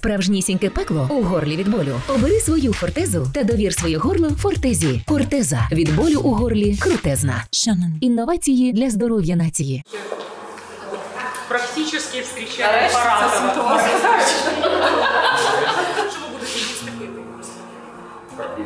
Справжнісіньке пекло у горлі від болю. Обери свою фортезу та довір своє горло фортезі. Фортеза від болю у горлі крутезна. Шанон. Інновації для здоров'я нації. практически встрічає Паратова. Что вы будете їсти пити? Как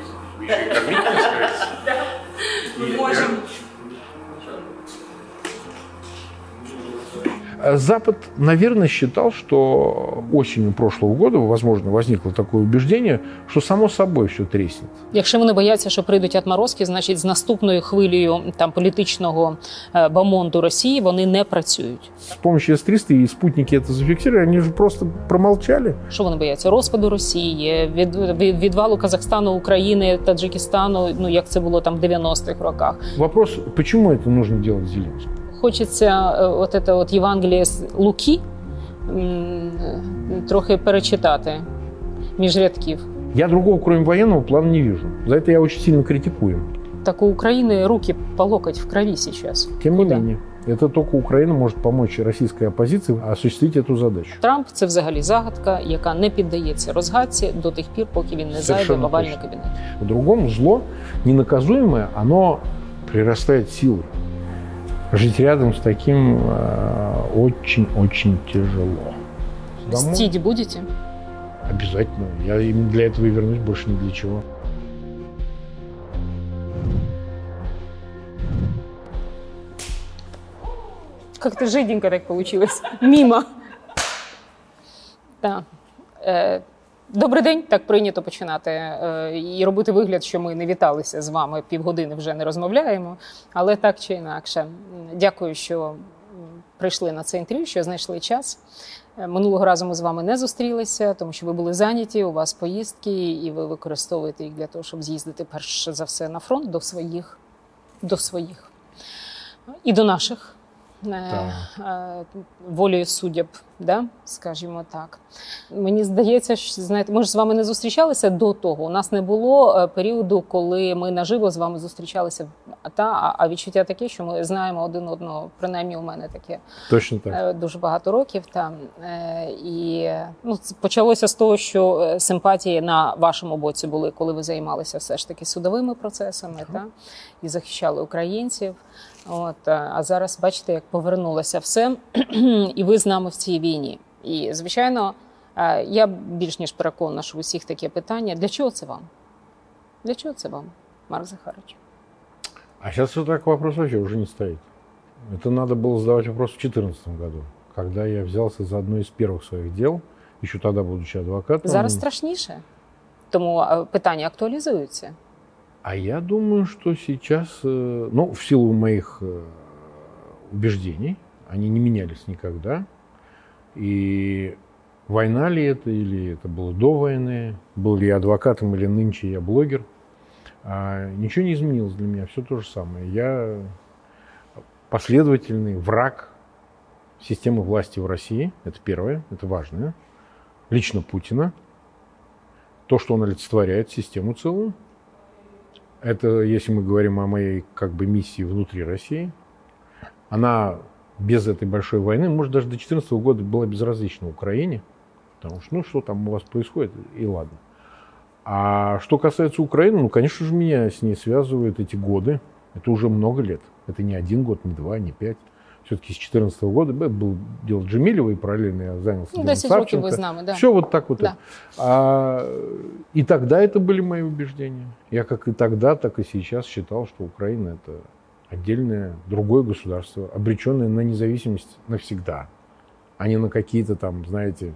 Запад, наверное, считал, что осенью прошлого года, возможно, возникло такое убеждение, что само собой все треснет. Якщо вони бояться, що прийдуть отморозки, значить з наступною хвилею там політичного е, бомонду Росії вони не працюють. С помощью С-300 и спутники это зафиксировали, они же просто промолчали. Що вони бояться? Розпаду Росії, від, від відвалу Казахстану, України, Таджикистану. Ну як це було там в 90-х роках. Вопрос, почему это нужно делать Зеленскому? Хочеться е, от це от Євангеліє з Луки м, е, трохи перечитати між рядків. Я другого, кроме военного, плана не вижу. За это я очень сильно критикую. Так у України руки по локоть в крові зараз. Тем не Куда? менее, это только Украина может помочь российской оппозиции осуществить эту задачу. Трамп це взагалі загадка, яка не піддається розгадці до тих пір, поки він не зайде в Совершенно овальний точно. кабінет. По-другому зло ненаказуемое, оно прирастает силой. Жить рядом с таким э, очень-очень тяжело. Домой Мстіть будете? обязательно. Я именно для этого и вернусь, больше ни для чего. Как-то жиденько так получилось. Мимо. Так. Добрий день, так прийнято починати е, і робити вигляд, що ми не віталися з вами півгодини, вже не розмовляємо. Але так чи інакше, дякую, що прийшли на це інтерв'ю, що знайшли час. Е, Минулого разу ми з вами не зустрілися, тому що ви були зайняті, у вас поїздки, і ви використовуєте їх для того, щоб з'їздити перш за все на фронт до своїх, до своїх і до наших. Е, е, волею суддяб, да? скажімо так. Мені здається, що знаєте, ми ж з вами не зустрічалися до того. У нас не було е, періоду, коли ми наживо з вами зустрічалися. Та а- а відчуття таке, що ми знаємо один одного. Принаймні, у мене таке Точно так. дуже багато років. Там е, і ну, почалося з того, що симпатії на вашому боці були, коли ви займалися все ж таки судовими процесами, та і захищали українців. От е, а зараз бачите, як повернулося все, і ви з нами в цій війні. І звичайно, е, я більш ніж переконана, що у всіх таке питання: для чого це вам? Для чого це вам, Марк Захарович? А сейчас вот так вопрос вообще уже не стоит. Это надо было задавать вопрос в 2014 году, когда я взялся за одно из первых своих дел, еще тогда будучи адвокатом. Зараз страшніше, тому е, питання актуалізуються. А я думаю, что сейчас, э, ну, в силу моих э, убеждений, они не менялись никогда. И война ли это, или это было до войны, был ли я адвокатом, или нынче я блогер, а, ничего не изменилось для меня, все то же самое. Я последовательный враг системы власти в России, это первое, это важное. Лично Путина, то, что он олицетворяет систему целую, это если мы говорим о моей как бы миссии внутри России. Она без этой большой войны, может, даже до 2014 года была безразлична Украине, потому что, ну, что там у вас происходит, и ладно. А что касается Украины, ну, конечно же, меня с ней связывают эти годы. Это уже много лет. Это не один год, не два, не пять. Все-таки с 2014 года был дело Джемилева, и параллельно я занялся Ну, делом 10 років ви Савченко. з нами, да. Все вот так вот. Да. это. А, и тогда это были мои убеждения. Я как и тогда, так и сейчас считал, что Украина это отдельное другое государство, обреченное на независимость навсегда, а не на какие-то там, знаете,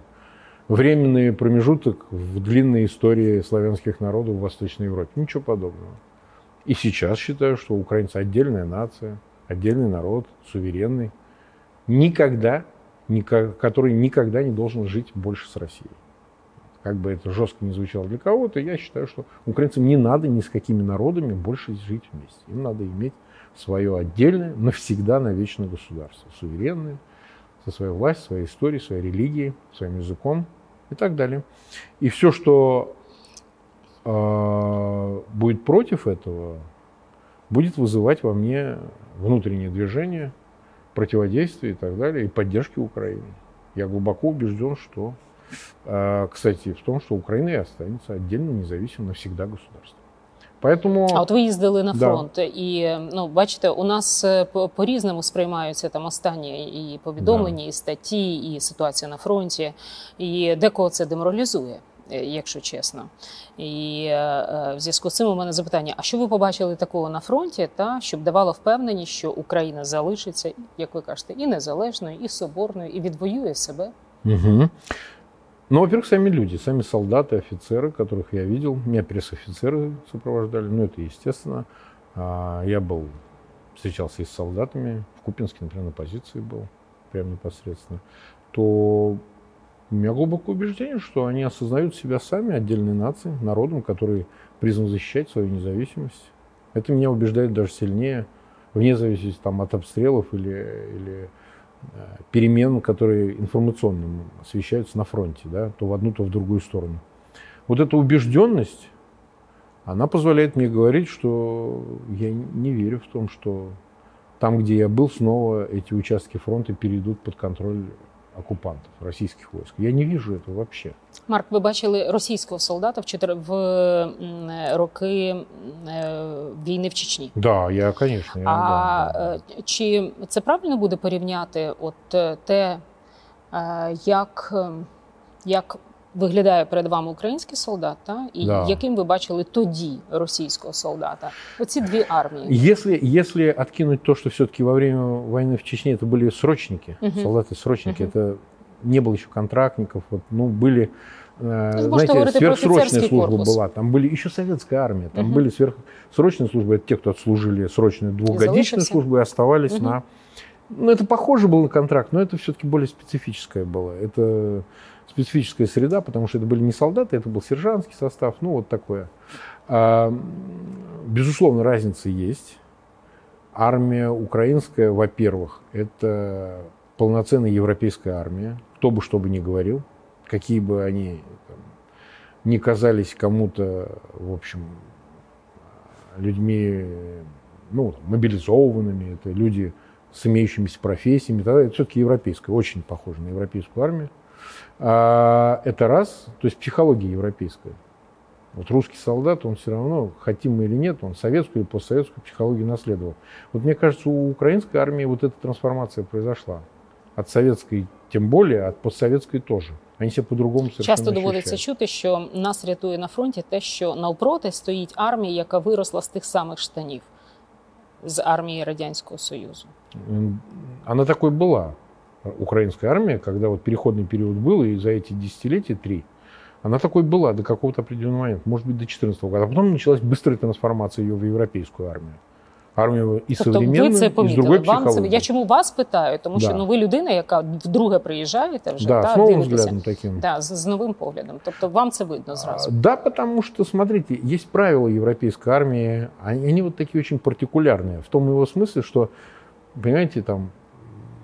временный промежуток в длинной истории славянских народов в Восточной Европе. Ничего подобного. И сейчас считаю, что украинцы отдельная нация, отдельный народ, суверенный, никогда, который никогда не должен жить больше с Россией. Как бы это жестко не звучало для кого-то, я считаю, что украинцам не надо ни с какими народами больше жить вместе. Им надо иметь свое отдельное, навсегда, навечно государство. Суверенное, со своей властью, своей историей, своей религией, своим языком и так далее. И все, что э, будет против этого, будет вызывать во мне внутреннее движение, противодействие и так далее, и поддержки Украины. Я глубоко убежден, что а, кстати, в том, что Украина и останется отдельно независимым навсегда государством. Поэтому А от ви їздили на Да. фронт, і ну бачите, у нас е, по- по-різному сприймаються там останні і повідомлення, і статті, і ситуація на фронті. І декого це деморалізує, е, якщо чесно. І е, е, в зв'язку з цим у мене запитання: а що ви побачили такого на фронті, та щоб давало впевненість, що Україна залишиться, як ви кажете, і незалежною, і соборною, і відвоює себе? Мгм. Ну, во-первых, сами люди, сами солдаты, офицеры, которых я видел. Меня пресс-офицеры сопровождали, ну, это естественно. А, Я был, встречался и с солдатами, в Купинске, например, на позиции был, прям непосредственно. То у меня глубокое убеждение, что они осознают себя сами, отдельной нацией, народом, который призван защищать свою независимость. Это меня убеждает даже сильнее, вне зависимости там, от обстрелов или, или э, перемен, которые информационно освещаются на фронте, да, то в одну, то в другую сторону. Вот эта убежденность, она позволяет мне говорить, что я не верю в том, что там, где я был, снова эти участки фронта перейдут под контроль оккупантов, российских войск. Я не вижу этого вообще. Марк, ви бачили російського солдата в чотир... в роки е, війни в Чечні. Да, я, конечно. Я, А да, да. е, чи це правильно буде порівняти от е, те, е, як, е, як виглядає перед вами український солдат, та? і Да. яким ви бачили тоді російського солдата? Оці дві армії. Если, если откинуть то, что все-таки во время войны в Чечне это были срочники, Мгм. солдаты-срочники, Мгм. это не было еще контрактников, вот, ну, были, э, можете знаете, говорить про сверхсрочная офицерский служба корпус. была, там были еще советская армия, там Мгм. были сверхсрочные службы, это те, кто отслужили срочную двухгодичную залишился. службу и оставались Мгм. на... Ну, это похоже было на контракт, но это все-таки более специфическое было. Это специфическая среда, потому что это были не солдаты, это был сержантский состав, ну, вот такое. А, Безусловно, разница есть. Армия украинская, во-первых, это полноценная европейская армия, кто бы что бы ни говорил, какие бы они там, ни казались кому-то, в общем, людьми ну, мобилизованными, это люди с имеющимися профессиями, это все-таки европейская, очень похоже на европейскую армию. А, это раз, то есть психология европейская. Вот русский солдат, он все равно, хотим мы или нет, он советскую или постсоветскую психологию наследовал. Вот мне кажется, у украинской армии вот эта трансформация произошла. От советской тем более, от постсоветской тоже. Они себя по-другому совершенно Часто доводиться ощущают. чути, що нас рятує на фронті те, що навпроти стоїть армія, яка виросла з тих самих штанів з армії Радянського Союзу. М, Она такой была, украинская армия, когда вот переходный период был, и за эти десятилетия, три, она такой была до какого-то определенного момента, может быть, до 14 года. А потом началась быстрая трансформация ее в европейскую армию. Армию и Тобто современную, ви це и с помітили. другой Вам це психологией. я чому вас питаю? Тому що Да. ну ви людина, яка вдруге приїжджаєте вже Да, та с новым дивитеся. взглядом таким. Да, з, з новим поглядом. Тобто вам це видно А, зразу. Да, потому что, смотрите, есть правила европейской армии, они, они вот такие очень партикулярные, в том его смысле, что, понимаете, там,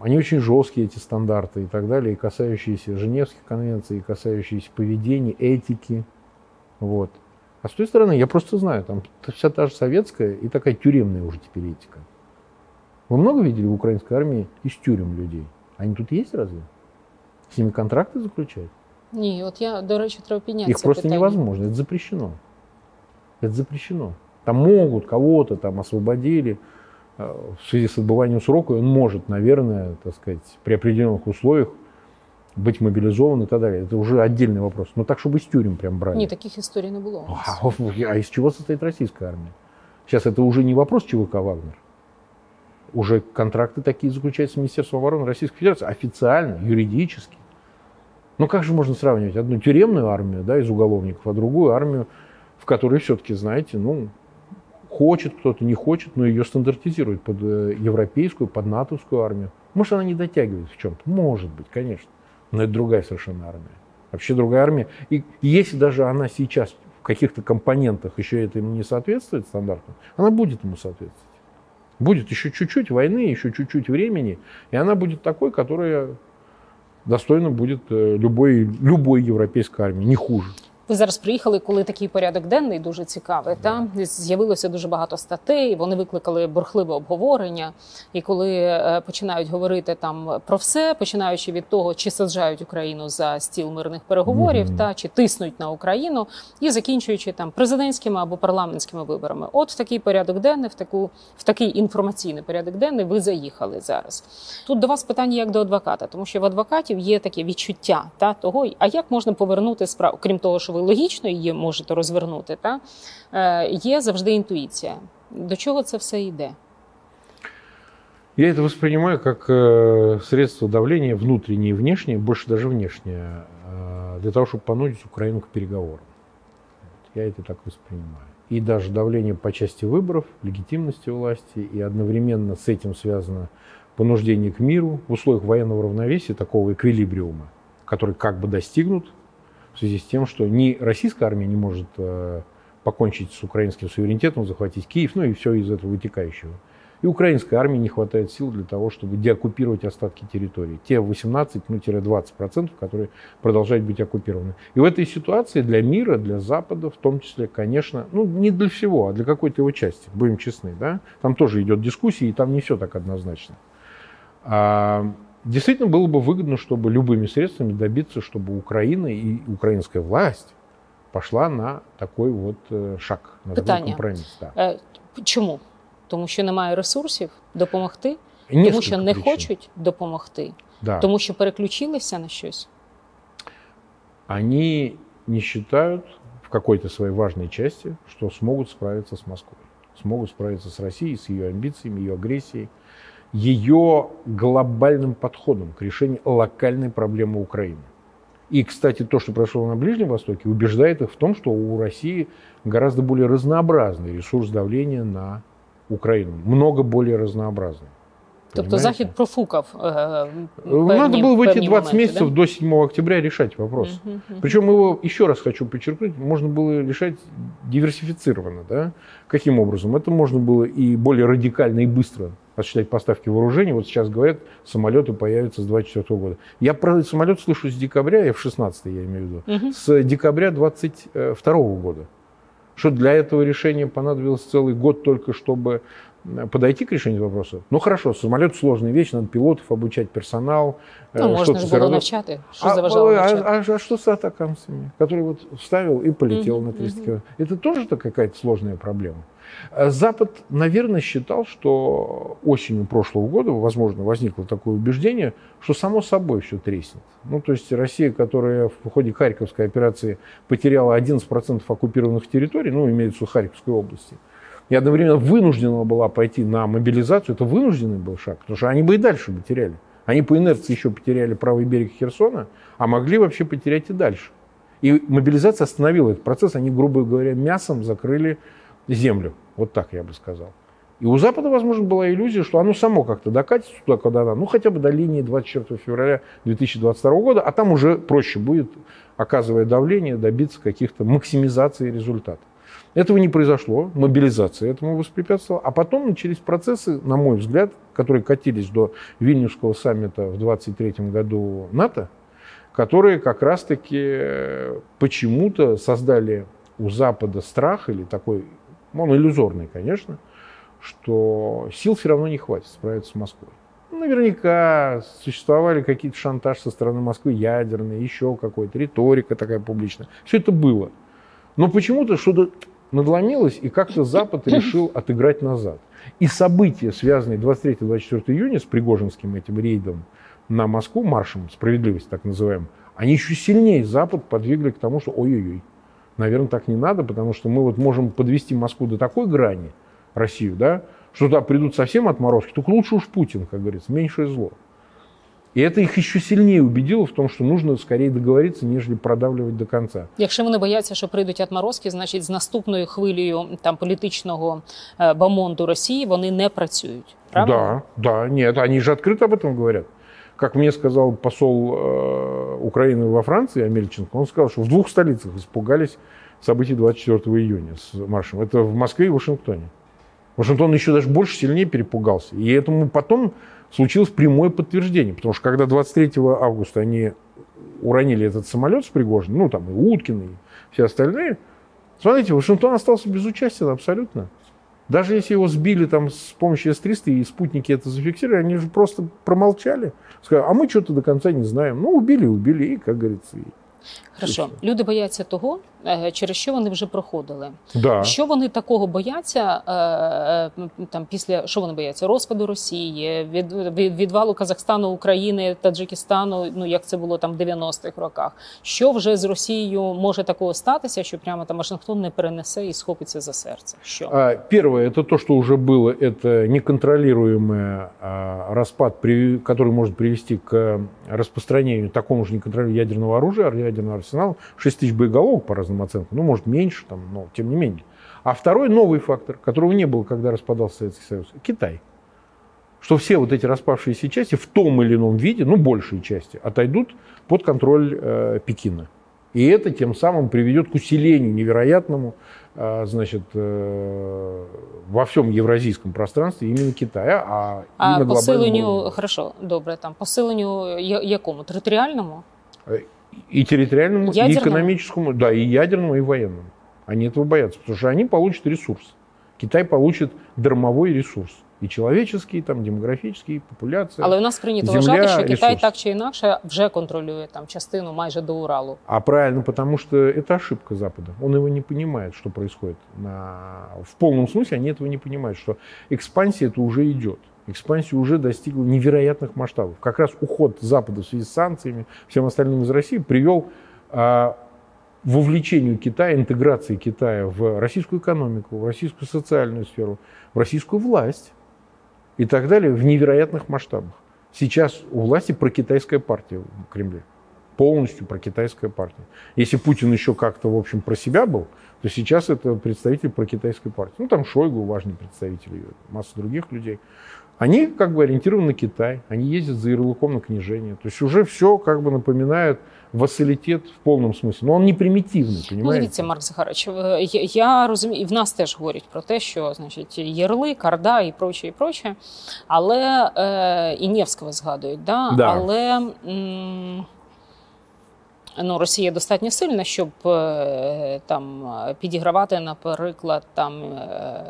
они очень жесткие, эти стандарты и так далее, и касающиеся Женевских конвенций, и касающиеся поведения, этики, вот. А с той стороны, я просто знаю, там вся та же советская и такая тюремная уже теперь этика. Вы много видели в украинской армии из тюрем людей? Они тут есть разве? С ними контракты заключают? Ні, от я, до речі, треба підняти Их це просто питання. невозможно, это запрещено. Это запрещено. Там могут кого-то там освободили э, в связи с отбыванием срока, и он может, наверное, так сказать, при определенных условиях быть мобилизован и так далее. Это уже отдельный вопрос. Но так, чтобы из тюрем прям брали. Ні, таких історій не було. у нас. А, а из чего состоит российская армия? Сейчас это уже не вопрос ЧВК «Вагнер». Уже контракты такие заключаются с Министерством обороны Российской Федерации официально, юридически. Ну как же можно сравнивать одну тюремную армию да, из уголовников, а другую армию, в которой все-таки, знаете, ну, хочет кто-то, не хочет, но ее стандартизируют под э, европейскую, под натовскую армию. Может, она не дотягивает в чем-то? Может быть, конечно. Но это другая совершенно армия. Вообще другая армия. И если даже она сейчас в каких-то компонентах еще это ему не соответствует стандартам, она будет ему соответствовать. Будет еще чуть-чуть войны, еще чуть-чуть времени, и она будет такой, которая достойна будет э, любой, любой европейской армии, не хуже. Ви зараз приїхали, коли такий порядок денний дуже цікавий. Та з'явилося дуже багато статей. Вони викликали бурхливе обговорення. І коли е, починають говорити там про все, починаючи від того, чи саджають Україну за стіл мирних переговорів, та чи тиснуть на Україну, і закінчуючи там президентськими або парламентськими виборами. От в такий порядок денний, в таку в такий інформаційний порядок денний, ви заїхали зараз. Тут до вас питання як до адвоката, тому що в адвокатів є таке відчуття та того, а як можна повернути справу, крім того, що ви логічно її можете розвернути, та е, є завжди інтуїція. До чого це все йде? Я это воспринимаю как э, средство давления внутреннее и внешнее, больше даже внешнее, э, для того, чтобы понудить Украину к переговорам. Вот, Я это так воспринимаю. И даже давление по части выборов, легитимности власти, и одновременно с этим связано понуждение к миру в условиях военного равновесия, такого эквилибриума, который как бы достигнут в связи с тем, что ни российская армия не может э, покончить с украинским суверенитетом, захватить Киев, ну и все из этого вытекающего. И украинской армии не хватает сил для того, чтобы деоккупировать остатки территории. Те 18, ну, 20%, которые продолжают быть оккупированы. И в этой ситуации для мира, для Запада, в том числе, конечно, ну, не для всего, а для какой-то его части, будем честны, да, там тоже идет дискуссия, и там не все так однозначно. А, действительно было бы выгодно, чтобы любыми средствами добиться, чтобы Украина и украинская власть пошла на такой вот э, шаг, на такой Питання. компромисс. Да. Е, Чому? Тому що немає ресурсів допомогти, Несколько тому що не причин. хочуть допомогти, Да. тому що переключилися на щось. они не считают в какой-то своей важной части, что смогут справиться с Москвой, смогут справиться с Россией, с ее амбициями, ее агрессией, ее глобальным подходом к решению локальной проблемы Украины. И, кстати, то, что произошло на Ближнем Востоке, убеждает их в том, что у России гораздо более разнообразный ресурс давления на Украину. Много более разнообразный. Тобто Понимаете? Захід профукав. е, Надо певні- было в эти певні 20 моменти, месяцев да? до 7 октября решать вопрос. Мгм, мгм. Причем его, еще раз хочу подчеркнуть, можно было решать диверсифицированно. Да? Каким образом? Это можно было и более радикально и быстро осуществлять поставки вооружений. Вот сейчас говорят, самолеты появятся с 24 года. Я про самолет слышу с декабря, я в 16 я имею в виду, Мгм. с декабря 22 года. Что для этого решения понадобилось целый год только, чтобы подойти к решению вопроса. Ну хорошо, самолет сложная вещь, надо пилотов обучать, персонал. э, Ну, можна что-то ж всё було равно. навчати. Що А, а, а- а что с атакамсами, который вот вставил и полетел Мгм, на 300 мгм. километров? Это тоже-то какая-то сложная проблема. А Запад, наверное, считал, что осенью прошлого года, возможно, возникло такое убеждение, что само собой все треснет. Ну, то есть Россия, которая в ходе Харьковской операции потеряла 11% оккупированных территорий, ну, имеется в виду Харьковской области, и одновременно вынуждена была пойти на мобилизацию, это вынужденный был шаг, потому что они бы и дальше бы теряли. Они по инерции еще потеряли правый берег Херсона, а могли вообще потерять и дальше. И мобилизация остановила этот процесс. Они, грубо говоря, мясом закрыли землю. Вот так я бы сказал. И у Запада, возможно, была иллюзия, что оно само как-то докатится туда, куда надо, ну хотя бы до линии 24 февраля 2022 года, а там уже проще будет, оказывая давление, добиться каких-то максимизации результатов. Этого не произошло, мобилизация этому воспрепятствовала. А потом начались процессы, на мой взгляд, которые катились до Вильнюсского саммита в 23 году НАТО, которые как раз-таки э, почему-то создали у Запада страх или такой, он иллюзорный, конечно, что сил все равно не хватит справиться с Москвой. Ну, Наверняка существовали какие-то шантаж со стороны Москвы, ядерные, еще какой-то, риторика такая публичная. Все это было. Но почему-то что-то надломилось, и как-то Запад решил отыграть назад. И события, связанные 23-24 июня с Пригожинским этим рейдом на Москву, маршем справедливости так называемым, они еще сильнее Запад подвигли к тому, что ой-ой-ой, наверное, так не надо, потому что мы вот можем подвести Москву до такой грани, Россию, да, что туда придут совсем отморозки, только лучше уж Путин, как говорится, меньшее зло. И это их еще сильнее убедило в том, что нужно скорее договориться, нежели продавливать до конца. Якщо вони бояться, що прийдуть отморозки, значить з наступною хвилею там політичного е, бомонду Росії вони не працюють. Правильно? Да, да, нет, они же открыто об этом говорят. Как мне сказал посол э, Украины во Франции, Амельченко, он сказал, что в двух столицах испугались событий 24 июня с маршем. Это в Москве и Вашингтоне. Вашингтон еще даже больше, сильнее перепугался. И этому потом случилось прямое подтверждение. Потому что когда 23 августа они уронили этот самолет с Пригожиным, ну там и Уткин, и все остальные, смотрите, Вашингтон остался без участия абсолютно. Даже если его сбили там с помощью С-300 и спутники это зафиксировали, они же просто промолчали. Сказали, а мы что-то до конца не знаем. Ну, убили, убили, и, как говорится, и Хорошо, люди бояться того, через що вони вже проходили. Да. Що вони такого бояться е, е, там після що вони бояться? Розпаду Росії, від, від відвалу Казахстану, України, Таджикистану, ну як це було там в 90-х роках. Що вже з Росією може такого статися, що прямо там Вашингтон не перенесе і схопиться за серце? Що? А, Первое, это то, что уже было, это неконтролируемый а, распад, при- который может привести к распространению такому же неконтролируемого ядерного оружия, ядерного арсенала, 6 тысяч боеголовок по разным оценкам, ну, может, меньше, там, но тем не менее. А второй новый фактор, которого не было, когда распадался Советский Союз, Китай. Что все вот эти распавшиеся части в том или ином виде, ну, большей части, отойдут под контроль э, Пекина. И это тем самым приведет к усилению невероятному а, значит, э, во всем евразийском пространстве именно Китая, а, и А на глобальном посиленню, уровне. хорошо, добре, там посиленню я- якому? Територіальному? И территориальному, и Ядерному? экономическому, да, и ядерному, и военному. Они этого боятся, потому что они получат ресурс. Китай получит дармовой ресурс. И человеческий, там, демографический, популяция. Але у нас прийнято Земля, вважати, що Китай ресурс. так чи інакше вже контролює там частину майже до Уралу. А правильно, потому что это ошибка Запада. Он его не понимает, что происходит. На... В полном смысле они этого не понимают, что экспансия это уже идет. Экспансия уже достигла невероятных масштабов. Как раз уход Запада в связи с санкциями, всем остальным из России привел а, вовлечению Китая, интеграции Китая в российскую экономику, в российскую социальную сферу, в российскую власть и так далее в невероятных масштабах. Сейчас у власти прокитайская партия в Кремле. Полностью прокитайская партия. Если Путин еще как-то, в общем, про себя был, то сейчас это представитель прокитайской партии. Ну, там Шойгу, важный представитель, и масса других людей. Они как бы ориентированы на Китай, они ездят за ярлыком на книжение. То есть уже все как бы напоминает вассалитет в полном смысле. Но он не примитивный, Ну, понимаете? дивіться, Марк Захарович, е, я, я розумію, і в нас теж говорять про те, що значить ярлик, карда і проче, і проче. Але е, і Нєвського згадують, да? Да. але м, ну, Росія достатньо сильна, щоб е, там е, підігравати, наприклад, там е,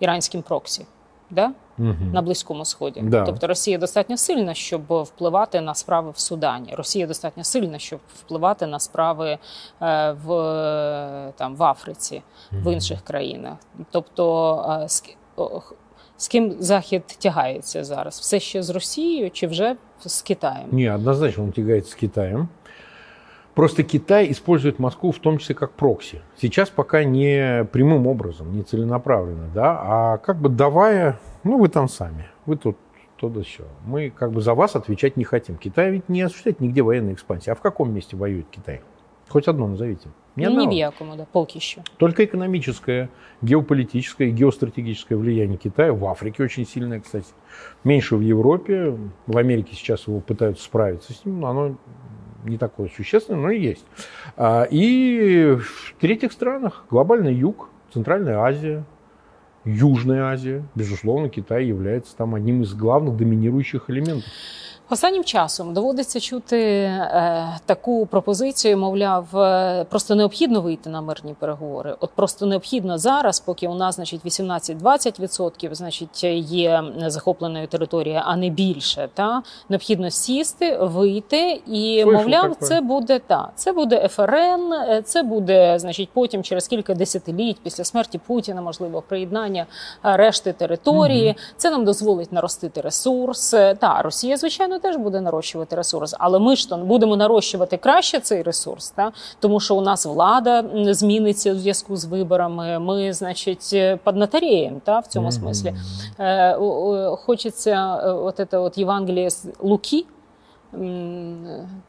іранським проксі. Да? Мгм. на Близькому Сході. Да. Тобто Росія достатньо сильна, щоб впливати на справи в Судані. Росія достатньо сильна, щоб впливати на справи е, в, там, в Африці, в інших країнах. Тобто, е, з, з ким Захід тягається зараз? Все ще з Росією чи вже з Китаєм? Не, однозначно он тягается с Китаем. Просто Китай использует Москву в том числе как прокси. Сейчас пока не прямым образом, не целенаправленно, да, а как бы давая, ну вы там сами, вы тут то да сё. Мы как бы за вас отвечать не хотим. Китай ведь не осуществляет нигде военной экспансии. А в каком месте воюет Китай? Хоть одно назовите. Ни ну, одного. в якому, да, поки що. Только экономическое, геополитическое и геостратегическое влияние Китая в Африке очень сильное, кстати. Меньше в Европе. В Америке сейчас его пытаются справиться с ним, но оно не такое существенное, но есть. А, И в третьих странах глобальный юг, Центральная Азия, Южная Азия, безусловно, Китай является там одним из главных доминирующих элементов. Останнім часом доводиться чути е, таку пропозицію, мовляв, е, просто необхідно вийти на мирні переговори. От просто необхідно зараз, поки у нас значить 18-20% значить є захопленої території, а не більше. Та необхідно сісти, вийти і Слышал мовляв, такое. це буде та це буде ФРН, е, це буде значить потім через кілька десятиліть після смерті Путіна, можливо, приєднання е, решти території. Це нам дозволить наростити ресурс. Та Росія, звичайно, теж буде нарощувати ресурс, але ми ж то будемо нарощувати краще цей ресурс, та тому що у нас влада м, зміниться у зв'язку з виборами. Ми, значить, е, поднатаріємо, та в цьому Мгм. смислі. Е, о- о, хочеться е, от це от Євангеліє з Луки м,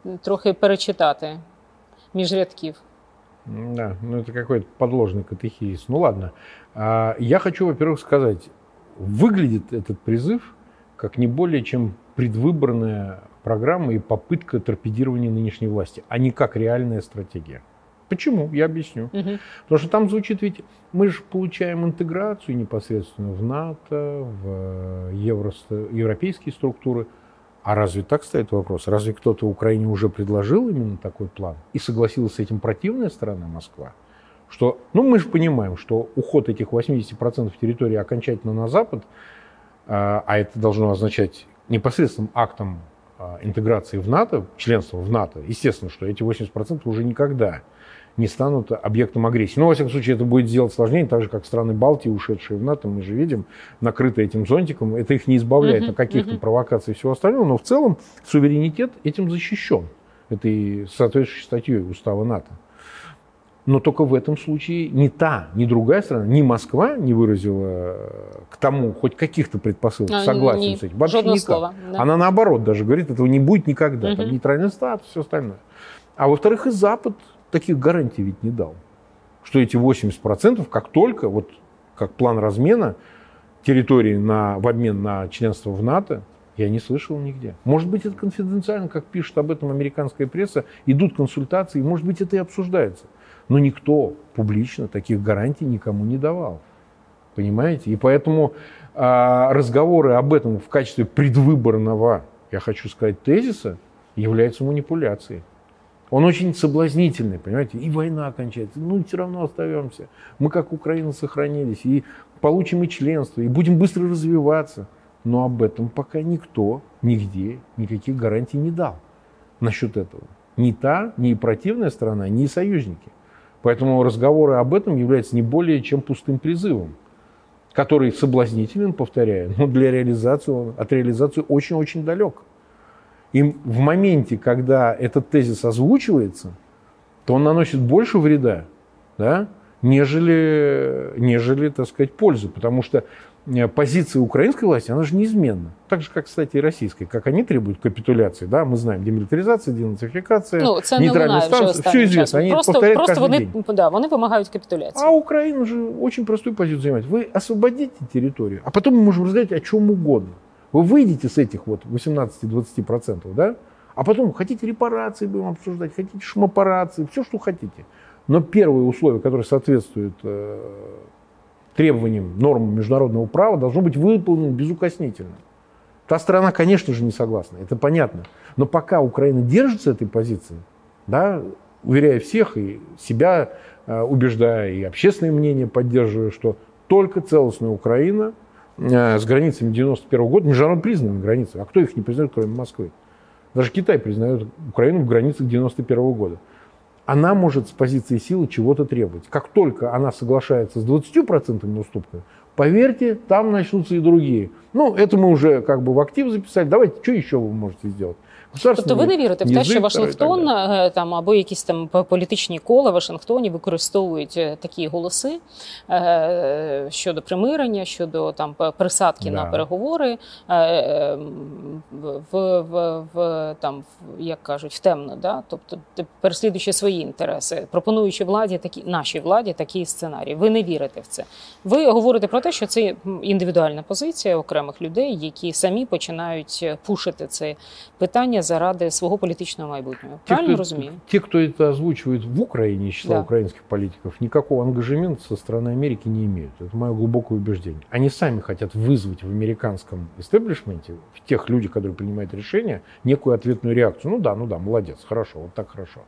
е, трохи перечитати між рядків. Да, ну это какой-то подложный катехизис. Ну ладно. А, Я хочу, во-первых, сказать, выглядит этот призыв как не более чем предвыборная программа и попытка торпедирования нынешней власти, а не как реальная стратегия. Почему? Я объясню. Мгм. Потому что там звучит ведь, мы же получаем интеграцию непосредственно в НАТО, в евро, европейские структуры, А разве так стоит вопрос? Разве кто-то Украине уже предложил именно такой план? И согласилась с этим противная сторона Москва? Что, ну, мы же понимаем, что уход этих 80% территории окончательно на Запад, а, а это должно означать непосредственным актом а, интеграции в НАТО, членства в НАТО, естественно, что эти 80% уже никогда не станут объектом агрессии. Но, во всяком случае, это будет сделать сложнее, так же, как страны Балтии, ушедшие в НАТО, мы же видим, накрытые этим зонтиком. Это их не избавляет uh-huh, от каких-то uh-huh. провокаций и всего остального, но в целом суверенитет этим защищен. Это и соответствующей статьей Устава НАТО. Но только в этом случае ни та, ни другая страна, ни Москва не выразила к тому хоть каких-то предпосылок согласия не, с этим. Жодного слова. Да. Она наоборот даже говорит, этого не будет никогда. Угу. Там нейтральный статус, все остальное. А во-вторых, и Запад таких гарантий ведь не дал. Что эти 80% как только, вот как план размена территории на, в обмен на членство в НАТО, я не слышал нигде. Может быть, это конфиденциально, как пишет об этом американская пресса, идут консультации, может быть, это и обсуждается. Но никто публично таких гарантий никому не давал. Понимаете? И поэтому а, разговоры об этом в качестве предвыборного, я хочу сказать, тезиса являются манипуляцией. Он очень соблазнительный, понимаете, и война кончается, ну все равно остаемся. Мы как Украина сохранились, и получим и членство, и будем быстро развиваться. Но об этом пока никто, нигде, никаких гарантий не дал насчет этого. Ни та, ни противная сторона, ни союзники. Поэтому разговоры об этом являются не более чем пустым призывом, который соблазнителен, повторяю, но для реализации, от реализации очень-очень далек. И в моменте, когда этот тезис озвучивается, то он наносит больше вреда, да, нежели, нежели, так сказать, пользы. Потому что позиция украинской власти, она же неизменна. Так же, как, кстати, и российской. Как они требуют капитуляции, да, мы знаем, демилитаризация, денацификация, ну, нейтральная станция, все известно. Они просто, повторяют просто вони, день. Да, вони вимагають капитуляции. А Украина же очень простую позицию занимает. Вы освободите территорию, а потом мы можем разговаривать о чем угодно. Вы выйдете с этих вот 18-20%, да? А потом хотите репарации будем обсуждать, хотите шмапарации, все, что хотите. Но первое условие, которое соответствует э, требованиям, нормам международного права, должно быть выполнено безукоснительно. Та страна, конечно же, не согласна, это понятно. Но пока Украина держится этой позиции, да, уверяя всех и себя э, убеждая, и общественное мнение поддерживая, что только целостная Украина – Э, с границами 91 года, международно признанными границами. А кто их не признает, кроме Москвы? Даже Китай признает Украину в границах 91 года. Она может с позиции силы чего-то требовать. Как только она соглашается с 20% уступками, поверьте, там начнутся и другие. Ну, это мы уже как бы в актив записали. Давайте, что еще вы можете сделать? Тобто ви не вірите в те, що Вашингтон е, там або якісь там політичні кола в Вашингтоні використовують е, такі голоси е, щодо примирення, щодо там присадки да. на переговори в, в, в там як кажуть в темно, да? тобто переслідуючи свої інтереси, пропонуючи владі такі нашій владі такі сценарії. Ви не вірите в це. Ви говорите про те, що це індивідуальна позиція окремих людей, які самі починають пушити це питання заради свого політичного майбутнього. Правильно кто, разумею? Те, кто это озвучивает в Украине, числа да. украинских политиков, никакого ангажемента со стороны Америки не имеют. Это мое глубокое убеждение. Они сами хотят вызвать в американском истеблишменте, в тех людях, которые принимают решения, некую ответную реакцию. Ну да, ну да, молодец, хорошо, вот так хорошо.